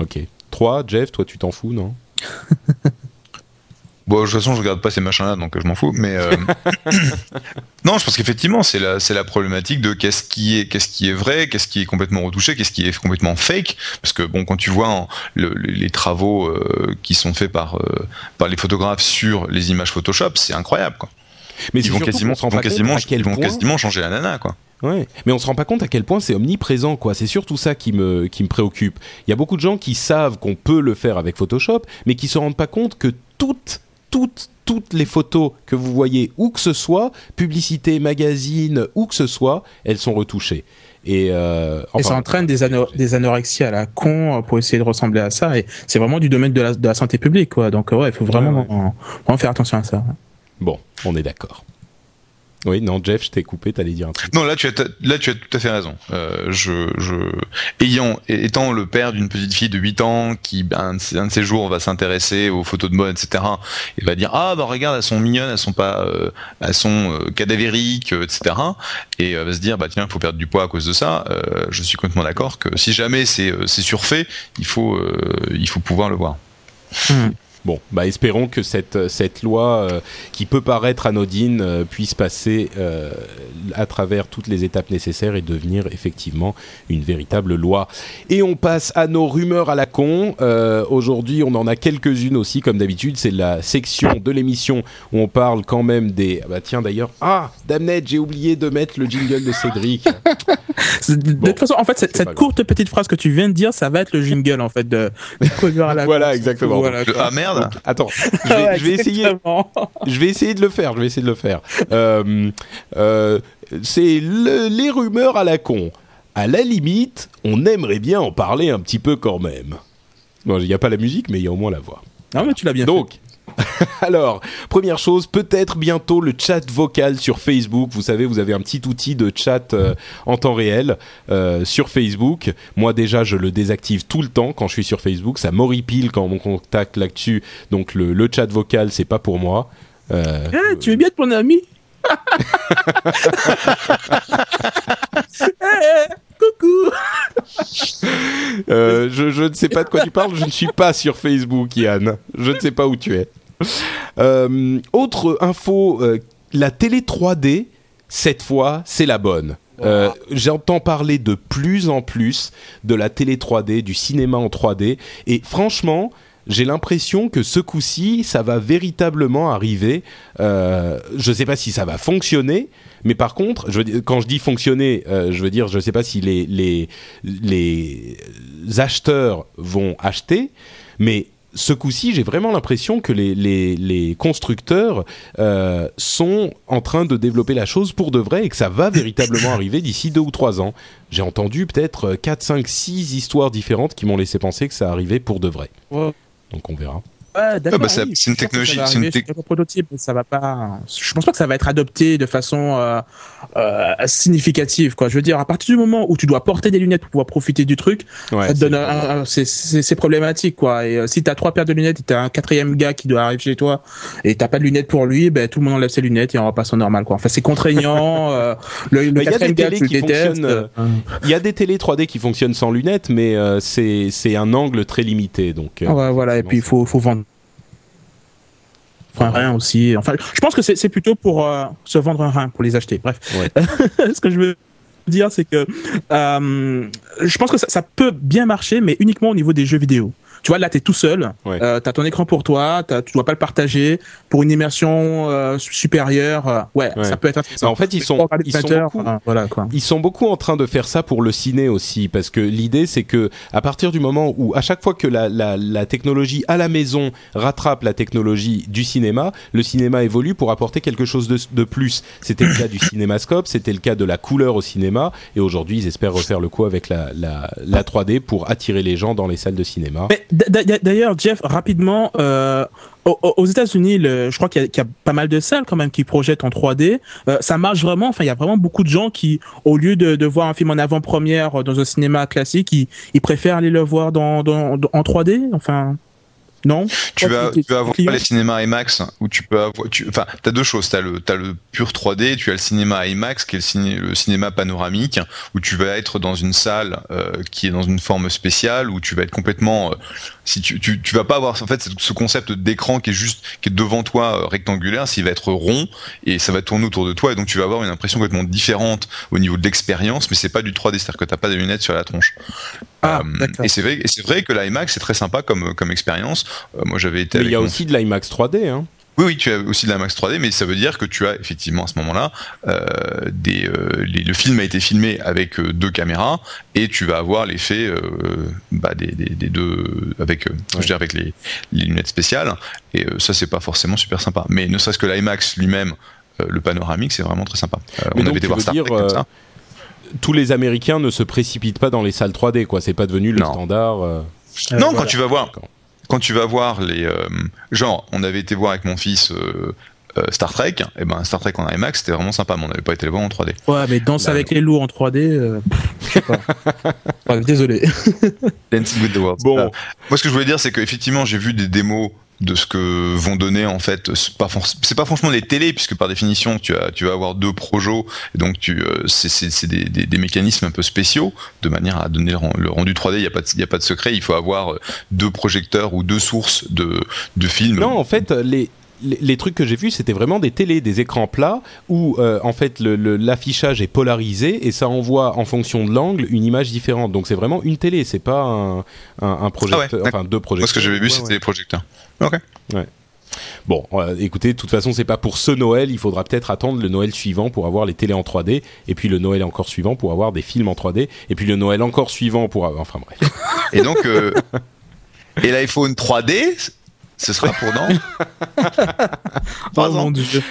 Ok. Trois, Jeff, toi, tu t'en fous, non? Bon, de toute façon, je regarde pas ces machins-là, donc je m'en fous. Mais euh... non, je pense qu'effectivement, c'est la, c'est la problématique de qu'est-ce qui est, qu'est-ce qui est vrai, qu'est-ce qui est complètement retouché, qu'est-ce qui est complètement fake. Parce que bon, quand tu vois le, les travaux euh, qui sont faits par euh, par les photographes sur les images Photoshop, c'est incroyable, quoi. Mais ils vont quasiment, ils vont quasiment, ils vont quasiment changer la nana, quoi. Ouais, mais on se rend pas compte à quel point c'est omniprésent, quoi. C'est surtout ça qui me qui me préoccupe. Il y a beaucoup de gens qui savent qu'on peut le faire avec Photoshop, mais qui se rendent pas compte que toutes toutes, toutes les photos que vous voyez, où que ce soit, publicité, magazine, où que ce soit, elles sont retouchées. Et, euh, enfin, et ça entraîne des, ano des anorexies à la con pour essayer de ressembler à ça. Et c'est vraiment du domaine de la, de la, santé publique, quoi. Donc ouais, il faut vraiment, ouais, ouais. vraiment faire attention à ça. Bon, on est d'accord. Oui, non, Jeff, je t'ai coupé, t'allais dire un truc. Non, là tu as, là tu as tout à fait raison. Euh, je, je, ayant, étant le père d'une petite fille de 8 ans qui, ben, un de ces jours, va s'intéresser aux photos de mode, etc. Et va dire, ah, bah regarde, elles sont mignonnes, elles sont pas, euh, elles sont euh, cadavériques, etc. Et euh, va se dire, bah tiens, il faut perdre du poids à cause de ça. Euh, je suis complètement d'accord que si jamais c'est, c'est surfait, il faut, il faut pouvoir le voir. Mmh. Bon, bah espérons que cette, cette loi euh, qui peut paraître anodine euh, puisse passer euh, à travers toutes les étapes nécessaires et devenir effectivement une véritable loi. Et on passe à nos rumeurs à la con. Aujourd'hui, on en a quelques-unes aussi, comme d'habitude. C'est la section de l'émission où on parle quand même des. Ah bah tiens d'ailleurs, ah, Damned, j'ai oublié de mettre le jingle de Cédric. de bon, toute façon, en fait, cette, cette courte petite phrase que tu viens de dire, ça va être le jingle en fait de, de à la Voilà, exactement. Voilà, ah merde. Attends, je vais, ouais, je vais essayer. Je vais essayer de le faire. Je vais essayer de le faire. Euh, euh, c'est le, les rumeurs à la con. À la limite, on aimerait bien en parler un petit peu quand même. Bon, il n'y a pas la musique, mais il y a au moins la voix. Non, mais tu l'as bien Donc, fait. Alors, première chose, peut-être bientôt le chat vocal sur Facebook. Vous savez, vous avez un petit outil de chat euh, en temps réel euh, sur Facebook. Moi déjà, je le désactive tout le temps quand je suis sur Facebook. Ça m'horripile quand on contacte là-dessus. Donc le, le, chat vocal, c'est pas pour moi. Euh, hey, tu veux bien être mon ami hey, Coucou euh, je, je, ne sais pas de quoi tu parles, je ne suis pas sur Facebook, Yann. Je ne sais pas où tu es. Euh, autre info, euh, la télé 3D, cette fois, c'est la bonne. Euh, J'entends parler de plus en plus de la télé 3D, du cinéma en 3D, et franchement, j'ai l'impression que ce coup-ci, ça va véritablement arriver. Euh, je ne sais pas si ça va fonctionner, mais par contre, je veux, quand je dis fonctionner, euh, je veux dire, je ne sais pas si les, les, les acheteurs vont acheter, mais ce coup-ci, j'ai vraiment l'impression que les, les, les constructeurs euh, sont en train de développer la chose pour de vrai et que ça va véritablement arriver d'ici deux ou trois ans. J'ai entendu peut-être 4, 5, 6 histoires différentes qui m'ont laissé penser que ça arrivait pour de vrai. Ouais. Donc on verra. Bah, c'est- oui, c'est une technologie- ça va c'est une un prototype, mais ça va pas. Je pense pas que ça va être adopté de façon euh, euh, significative. Quoi. Je veux dire, à partir du moment où tu dois porter des lunettes pour pouvoir profiter du truc, Ouais, ça te donne un- un- c'est- problématique. Quoi. Et euh, si t'as trois paires de lunettes et t'as un quatrième gars qui doit arriver chez toi et t'as pas de lunettes pour lui, ben tout le monde enlève ses lunettes et on repasse au normal. Quoi. Enfin, c'est contraignant. euh, le le Mais il y a quatrième des gars, télés tu le qui détestes. fonctionnent, Il y a des télés 3D qui fonctionnent sans lunettes, mais euh, c'est c'est un angle très limité. Donc, euh, Ah ouais, voilà, et puis il faut, faut vendre. Un rein aussi. Enfin, je pense que c'est c'est plutôt pour euh, se vendre un rein, pour les acheter. Bref. Ouais. Ce que je veux dire, c'est que euh, je pense que ça, ça peut bien marcher, mais uniquement au niveau des jeux vidéo. Tu vois, là, tu es tout seul. Ouais. Euh, tu as ton écran pour toi. t'as- Tu dois pas le partager. Pour une immersion euh, supérieure, euh, ouais, Ouais. ça peut être intéressant. Bah, en fait, ils sont- ils sont beaucoup- enfin, voilà, quoi. Ils sont beaucoup en train de faire ça pour le ciné aussi, parce que l'idée c'est que à partir du moment où à chaque fois que la, la, la technologie à la maison rattrape la technologie du cinéma, le cinéma évolue pour apporter quelque chose de, de plus. C'était le cas du cinémascope, c'était le cas de la couleur au cinéma, et aujourd'hui ils espèrent refaire le coup avec la, la, la 3D pour attirer les gens dans les salles de cinéma. Mais d'ailleurs, Jeff, rapidement, euh, aux, États-Unis, je crois qu'il y, a- pas mal de salles quand même qui projettent en 3D. Euh, ça marche vraiment. Enfin, il y a vraiment beaucoup de gens qui, au lieu de, de voir un film en avant-première dans un cinéma classique, ils, préfèrent aller le voir dans- en 3D. Enfin, non Tu vas, t'es- tu vas avoir les cinémas IMAX où tu peux avoir, tu, enfin, t'as deux choses. T'as le, t'as le pur 3D, tu as le cinéma IMAX qui est le, ciné, le cinéma panoramique où tu vas être dans une salle euh, qui est dans une forme spéciale où tu vas être complètement, euh, si tu, tu, tu vas pas avoir, en fait, ce- ce concept d'écran qui est juste, qui est devant toi euh, rectangulaire, s'il va être rond et ça va tourner autour de toi et donc tu vas avoir une impression complètement différente au niveau de l'expérience, mais c'est pas du 3D, c'est-à-dire que t'as pas des lunettes sur la tronche. Ah, Euh, et c'est vrai, vrai que l'IMAX c'est très sympa comme comme expérience. Euh, moi j'avais été. Mais il y a mon aussi de l'IMAX 3D. Hein. oui, oui, tu as aussi de la Max 3D, mais ça veut dire que tu as effectivement à ce moment-là euh, euh, le film a été filmé avec euh, deux caméras et tu vas avoir l'effet euh, bah, des, des, des deux avec euh, je avec les, les lunettes spéciales et euh, ça c'est pas forcément super sympa. Mais ne serait-ce que l'IMAX lui-même, euh, le panoramique, c'est vraiment très sympa. Euh, on donc, avait été voir Star Trek comme euh, ça. Tous les Américains ne se précipitent pas dans les salles 3D, quoi. C'est pas devenu le Non. standard. euh. Euh, non, voilà. quand tu vas voir, quand tu vas voir les, euh, genre, on avait été voir avec mon fils euh, euh, Star Trek, et ben Star Trek en IMAX, c'était vraiment sympa, mais on n'avait pas été le voir en 3D. Ouais, mais danse Là, avec les loups en 3D, euh, je sais pas. Désolé. Dancing with the World. Bon. Moi, ce que je voulais dire, c'est qu'effectivement, j'ai vu des démos de ce que vont donner en fait c'est pas franchement des télés puisque par définition tu as tu vas avoir deux projos et donc tu euh, c'est des, mécanismes un peu spéciaux de manière à donner le, ren- le rendu 3D il y a pas de, il y a pas de secret il faut avoir deux projecteurs ou deux sources de de films. Non, en fait, les, les, les trucs que j'ai vus, c'était vraiment des télés, des écrans plats où euh, en fait le- le- l'affichage est polarisé et ça envoie en fonction de l'angle une image différente. Donc c'est vraiment une télé, c'est pas un, un, un projecteur, Ah ouais, enfin deux projecteurs. moi ce que j'avais vu Ouais, c'était ouais. les projecteurs ok Bon, euh, écoutez, de toute façon, c'est pas pour ce Noël. Il faudra peut-être attendre le Noël suivant pour avoir les télés en 3D, et puis le Noël encore suivant pour avoir des films en 3D, et puis le Noël encore suivant pour avoir... Enfin bref. et donc euh, et l'iPhone 3D ce sera pour dans Trois Oh ans. mon dieu.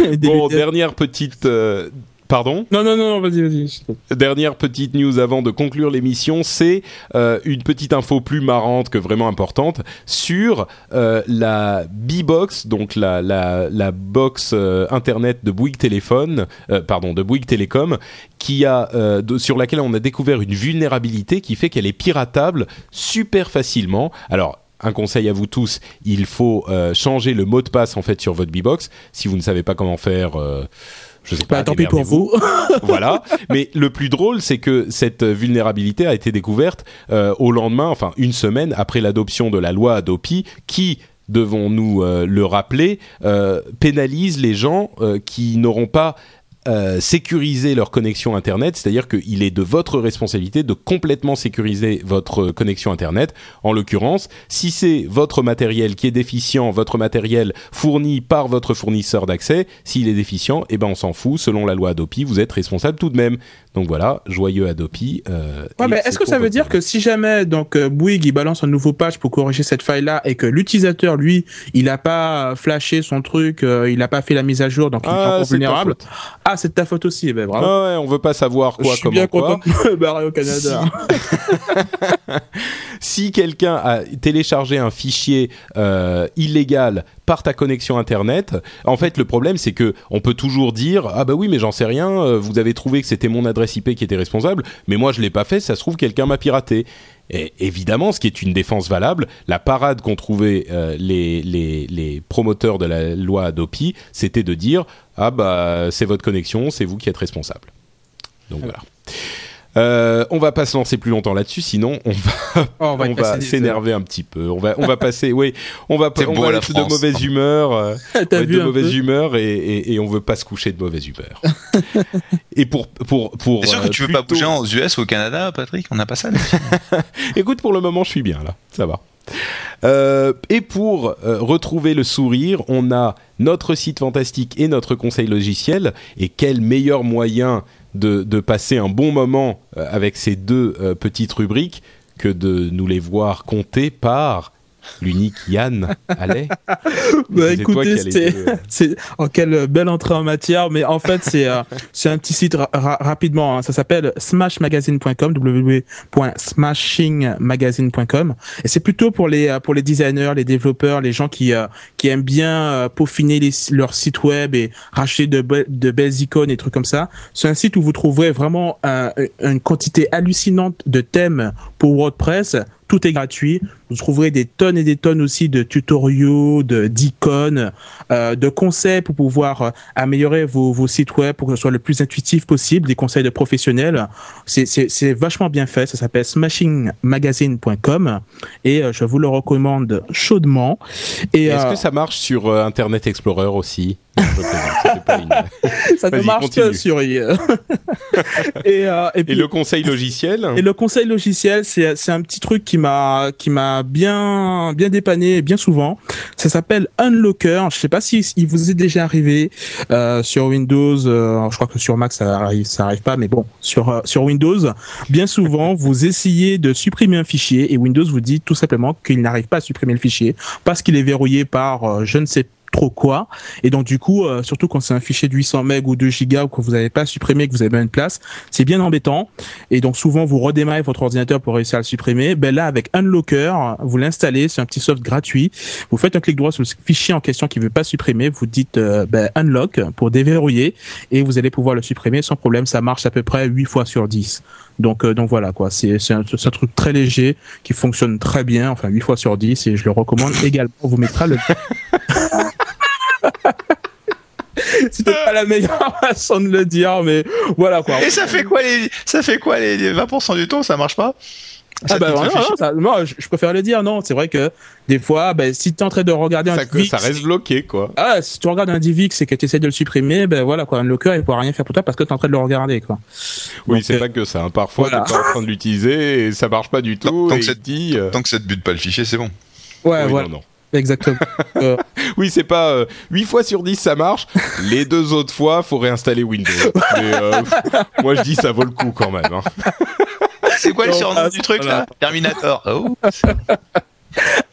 Des Bon, dernière petite... euh, Pardon Non, non, non, vas-y, vas-y. Dernière petite news avant de conclure l'émission, c'est euh, une petite info plus marrante que vraiment importante sur euh, la B-Box, donc la, la, la box euh, internet de Bouygues Téléphone, euh, pardon, de Bouygues Télécom, qui a, euh, de- sur laquelle on a découvert une vulnérabilité qui fait qu'elle est piratable super facilement. Alors, un conseil à vous tous, il faut euh, changer le mot de passe en fait sur votre B-Box. Si vous ne savez pas comment faire, euh, je sais pas. Bah, tant pis pour vous. voilà. Mais le plus drôle, c'est que cette vulnérabilité a été découverte euh, au lendemain, enfin une semaine après l'adoption de la loi Adopi, qui devons-nous euh, le rappeler, pénalise les gens qui n'auront pas euh, sécuriser leur connexion Internet, c'est-à-dire qu'il est de votre responsabilité de complètement sécuriser votre connexion Internet. En l'occurrence, si c'est votre matériel qui est déficient, votre matériel fourni par votre fournisseur d'accès, s'il est déficient, eh ben on s'en fout. Selon la loi Adopi, vous êtes responsable tout de même. Donc voilà, joyeux Adopi. Euh, ouais, mais est-ce que ça veut dire que si jamais donc euh, Bouygues il balance un nouveau patch pour corriger cette faille-là et que l'utilisateur lui il a pas flashé son truc, euh, il a pas fait la mise à jour donc il est Ah, encore c'est ta vulnérable. faute. Ah c'est de ta faute aussi, eh ben bravo. Ah ouais, on veut pas savoir quoi, Je suis comment bien quoi. content de me barrer au Canada. si quelqu'un a téléchargé un fichier euh, illégal par ta connexion internet, en fait le problème c'est que on peut toujours dire ah bah oui mais j'en sais rien, euh, vous avez trouvé que c'était mon adresse IP qui était responsable, mais moi je l'ai pas fait, ça se trouve quelqu'un m'a piraté. Et évidemment, ce qui est une défense valable, la parade qu'ont trouvé euh, les, les, les promoteurs de la loi Adopi, c'était de dire ah bah c'est votre connexion, c'est vous qui êtes responsable. Donc voilà. Euh, on va pas se lancer plus longtemps là-dessus, sinon on va, Oh, on va y on passer va des s'énerver un petit peu. On va, on va passer, oui, on va, C'est on va être de mauvaise humeur, euh, on va de mauvaise peu humeur et, et, et on veut pas se coucher de mauvaise humeur. et pour, pour, pour. T'es sûr que euh, tu veux pas bouger aux US ou au Canada, Patrick? On n'a pas ça là Écoute, pour le moment, je suis bien là, ça va. Euh, et pour euh, retrouver le sourire, on a notre site fantastique et notre conseil logiciel. Et quel meilleur moyen de, passer un bon moment euh, avec ces deux euh, petites rubriques que de nous les voir compter par l'unique Yann Allais. Bah écoutez, euh, c'est, oh, quelle belle entrée en matière, mais en fait, c'est, euh, c'est un petit site ra- ra- rapidement, hein. ça s'appelle smashmagazine.com, www.smashingmagazine.com, et c'est plutôt pour les, euh, pour les designers, les développeurs, les gens qui, euh, qui aiment bien euh, peaufiner les, leur site web et racheter de, be- de belles icônes et trucs comme ça. C'est un site où vous trouverez vraiment un- une quantité hallucinante de thèmes pour WordPress. Tout est gratuit. Vous trouverez des tonnes et des tonnes aussi de tutoriaux, de d'icônes, euh, de conseils pour pouvoir euh, améliorer vos, vos sites web pour que ce soit le plus intuitif possible, des conseils de professionnels. C'est vachement bien fait. Ça s'appelle smashingmagazine.com et euh, je vous le recommande chaudement. Et Est-ce euh, que ça marche sur Internet Explorer aussi? Ça ne marche continue. que sur i. et, euh, et, le conseil logiciel? Et le conseil logiciel, c'est un petit truc qui m'a qui m'a bien bien dépanné bien souvent. Ça s'appelle Unlocker. Je sais pas si il vous est déjà arrivé euh, sur Windows. euh, je crois que sur Mac ça arrive ça arrive pas, mais bon sur euh, sur Windows, bien souvent vous essayez de supprimer un fichier et Windows vous dit tout simplement qu'il n'arrive pas à supprimer le fichier parce qu'il est verrouillé par je ne sais trop quoi et donc du coup euh, surtout quand c'est un fichier de 800 MB ou 2 gigas ou que vous n'avez pas supprimé que vous avez bien une place c'est bien embêtant et donc souvent vous redémarrez votre ordinateur pour réussir à le supprimer. Ben là avec Unlocker, vous l'installez, c'est un petit soft gratuit. Vous faites un clic droit sur le fichier en question qui veut pas supprimer, vous dites euh, ben, unlock pour déverrouiller et vous allez pouvoir le supprimer sans problème. Ça marche à peu près 8 fois sur 10. Donc euh, donc voilà quoi, c'est un, un truc très léger qui fonctionne très bien, enfin 8 fois sur 10 et je le recommande également. On vous mettra le C'était pas la meilleure façon de le dire, mais voilà quoi. Et ça fait quoi les, ça fait quoi les les 20% du temps Ça marche pas? Ah Ça bah pique non, non, ça- moi je, je préfère le dire non c'est vrai que des fois ben si t'es en train de regarder un ça, DivX, ça reste bloqué, quoi. ah si tu regardes un DivX et que tu essaies de le supprimer ben voilà quoi un locker il pourra rien faire pour toi parce que t'es en train de le regarder quoi Oui, c'est euh, pas que ça. hein. Parfois, voilà. t'es pas en train de l'utiliser et ça marche pas du tout. Tant- tant et que c'est- te dit. euh, Tant que ça te bute pas le fichier, c'est bon. ouais oui, voilà non, non. exactement Euh, Oui, c'est pas euh, 8 fois sur 10 ça marche. Les deux autres fois, faut réinstaller Windows. Mais euh, moi, je dis ça vaut le coup quand même. hein. C'est quoi le surnom ah, du truc voilà. là Terminator. Oh.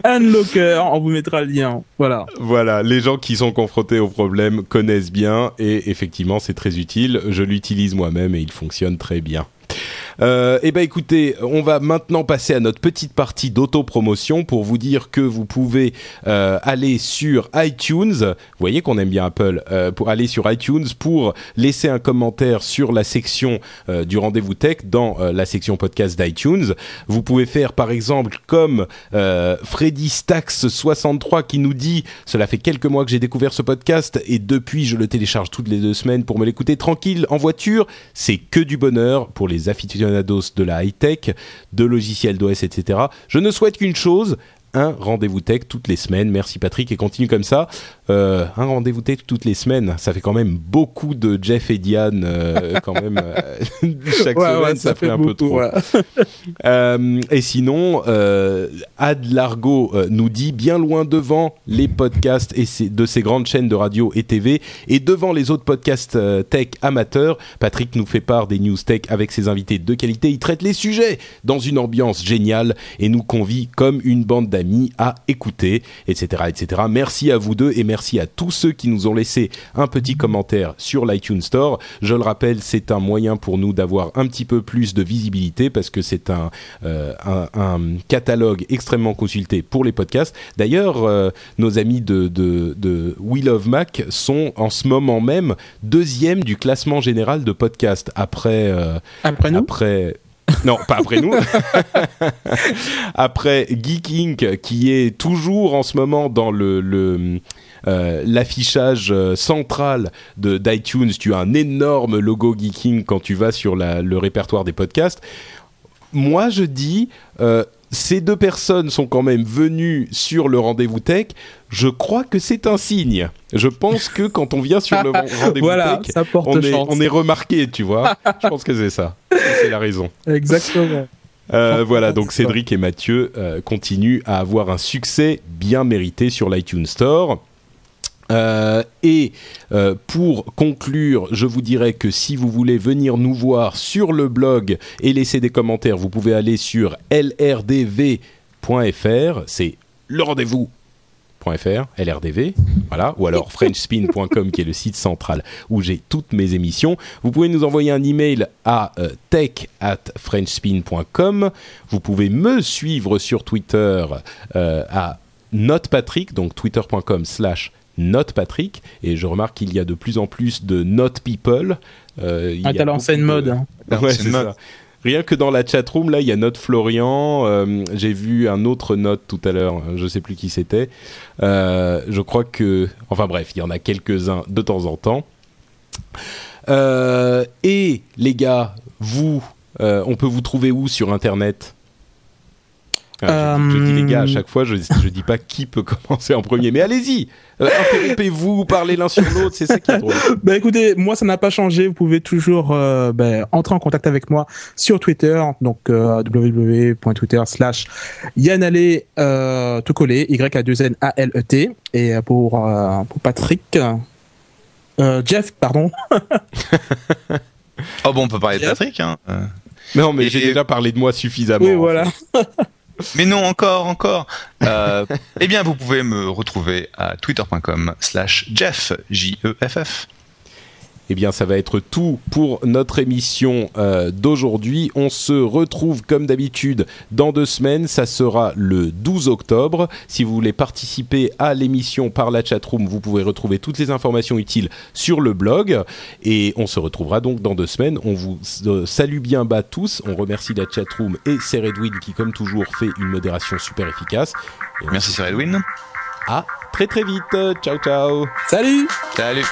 un locker on vous mettra le lien voilà Voilà, les gens qui sont confrontés au problème connaissent bien et effectivement, c'est très utile. Je l'utilise moi-même et il fonctionne très bien. Euh, eh ben écoutez, on va maintenant passer à notre petite partie d'autopromotion pour vous dire que vous pouvez euh, aller sur iTunes. Vous voyez qu'on aime bien Apple. euh, pour aller sur iTunes pour laisser un commentaire sur la section du rendez-vous tech dans la section podcast d'iTunes. Vous pouvez faire par exemple comme Freddy Stax 63 qui nous dit cela fait quelques mois que j'ai découvert ce podcast et depuis je le télécharge toutes les deux semaines pour me l'écouter tranquille en voiture. C'est que du bonheur pour les aficionados de la high tech, de logiciels d'OS, etc. Je ne souhaite qu'une chose un rendez-vous tech toutes les semaines. Merci Patrick et continue comme ça. Euh, un rendez-vous tech toutes les semaines, ça fait quand même beaucoup de Jeff et Diane euh, quand même euh, chaque Ouais, semaine, ouais, ça, ça fait fait un peu trop. ouais. Et sinon, Ad Largo nous dit bien loin devant les podcasts et ces- de ces grandes chaînes de radio et TV et devant les autres podcasts tech amateurs. Patrick nous fait part des news tech avec ses invités de qualité. Il traite les sujets dans une ambiance géniale et nous convie comme une bande d'amis à écouter, etc., etc. Merci à vous deux et merci à tous ceux qui nous ont laissé un petit commentaire sur l'iTunes Store. Je le rappelle, c'est un moyen pour nous d'avoir un petit peu plus de visibilité parce que c'est un, euh, un, un catalogue extrêmement consulté pour les podcasts. D'ailleurs, euh, nos amis de, de, de We Love Mac sont en ce moment même deuxième du classement général de podcasts après euh, Après nous? après non, pas après nous. après Geek Inc, qui est toujours en ce moment dans le, le euh, l'affichage euh, central de d'iTunes. Tu as un énorme logo Geek Inc quand tu vas sur la- le répertoire des podcasts. Moi, je dis, euh, ces deux personnes sont quand même venues sur le rendez-vous tech. Je crois que c'est un signe. Je pense que quand on vient sur le rendez-vous Voilà, tech, on est, on est remarqué, tu vois. Je pense que c'est ça. C'est la raison. Exactement. Euh, voilà, donc Cédric et Mathieu euh, continuent à avoir un succès bien mérité sur l'iTunes Store. Euh, et euh, pour conclure, je vous dirais que si vous voulez venir nous voir sur le blog et laisser des commentaires, vous pouvez aller sur lrdv.fr, c'est le rendez-vous .fr, LRDV, voilà, ou alors frenchspin.com qui est le site central où j'ai toutes mes émissions. Vous pouvez nous envoyer un email à euh, tech at frenchspin.com. Vous pouvez me suivre sur Twitter euh, à notepatrick, donc twitter.com slash notepatrick. Et je remarque qu'il y a de plus en plus de note people. Euh, Ah, t'as une beaucoup mode. de- hein. Ouais, c'est ça. Rien que dans la chatroom, là, il y a Note Florian. euh, J'ai vu un autre Note tout à l'heure. Je sais plus qui c'était. Euh, je crois que, enfin bref, il y en a quelques-uns de temps en temps. Euh, et les gars, vous, on peut vous trouver où sur Internet? Ah, je, dis- je dis les gars à chaque fois, je, je dis pas qui peut commencer en premier, mais allez-y, euh, interrompez-vous, parlez l'un sur l'autre, c'est ça qui est drôle. Bah écoutez, moi ça n'a pas changé. Vous pouvez toujours euh, bah, entrer en contact avec moi sur Twitter, donc euh, www.twitter/slash Yann euh, tout collé, Y A 2 N A L E T. Et euh, pour euh, pour Patrick, euh, Jeff, pardon. Oh bon, on peut parler de Patrick. Hein. euh. Non, mais j'ai déjà parlé de moi suffisamment. oui, en voilà. Mais non, encore, encore. Euh, eh bien, vous pouvez me retrouver à twitter.com slash Jeff, J-E-F-F. Eh bien, ça va être tout pour notre émission euh, d'aujourd'hui. On se retrouve comme d'habitude dans deux semaines. Ça sera le 12 octobre. Si vous voulez participer à l'émission par la chatroom, vous pouvez retrouver toutes les informations utiles sur le blog. Et on se retrouvera donc dans deux semaines. On vous euh, salue bien bas tous. On remercie la chatroom et c'est Redwin qui, comme toujours, fait une modération super efficace. Et Merci se Sir Edwin. À très très vite. Ciao ciao. Salut. Salut.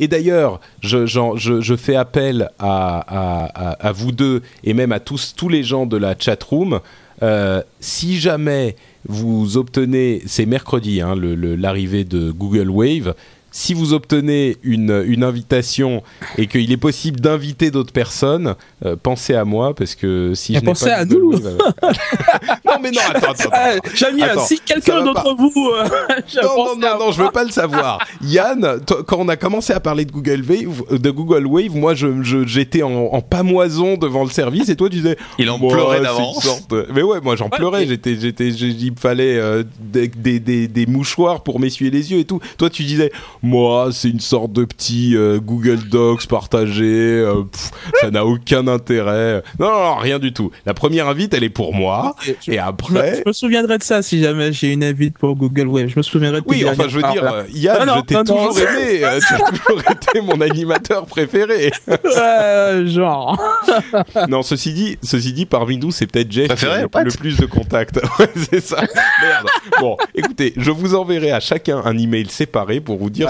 Et d'ailleurs, je, fais appel à, vous deux et même à tous, tous les gens de la chatroom. Euh, si jamais vous obtenez, c'est mercredi, hein, l'arrivée de Google Wave, si vous obtenez une, une invitation et qu'il est possible d'inviter d'autres personnes, euh, pensez à moi parce que si Et je n'ai pensez pas à nous. Wave, euh, non mais non, attends, attends, attends. Ah, Jamie, Attends, si quelqu'un d'entre vous, euh, je non, non, non, non, je veux pas le savoir. Yann, toi, quand on a commencé à parler de Google Wave, de Google Wave, moi, je, j'étais en, en pamoison devant le service et toi, tu disais. Il en pleurait d'avance. de- Mais ouais, moi, j'en pleurais. J'étais, j'étais, j'ai- il me fallait euh, des, des, des, des mouchoirs pour m'essuyer les yeux et tout. Toi, tu disais, moi, c'est une sorte de petit euh, Google Docs partagé. euh, pff, ça n'a aucun intérêt. Non, non, non, rien du tout. La première invite, elle est pour moi. Je- Et après, je me souviendrai de ça si jamais j'ai une invite pour Google Web. Je me souviendrai de oui, enfin, je veux dire, euh, Yann, Non, je t'ai toujours aimé. tu as toujours été mon animateur préféré. Ouais, genre. non, ceci dit, ceci dit, parmi nous, c'est peut-être Jeff Préféré, qui a le, le plus de contacts. ouais, c'est ça. Merde. Bon, écoutez, je vous enverrai à chacun un email séparé pour vous dire.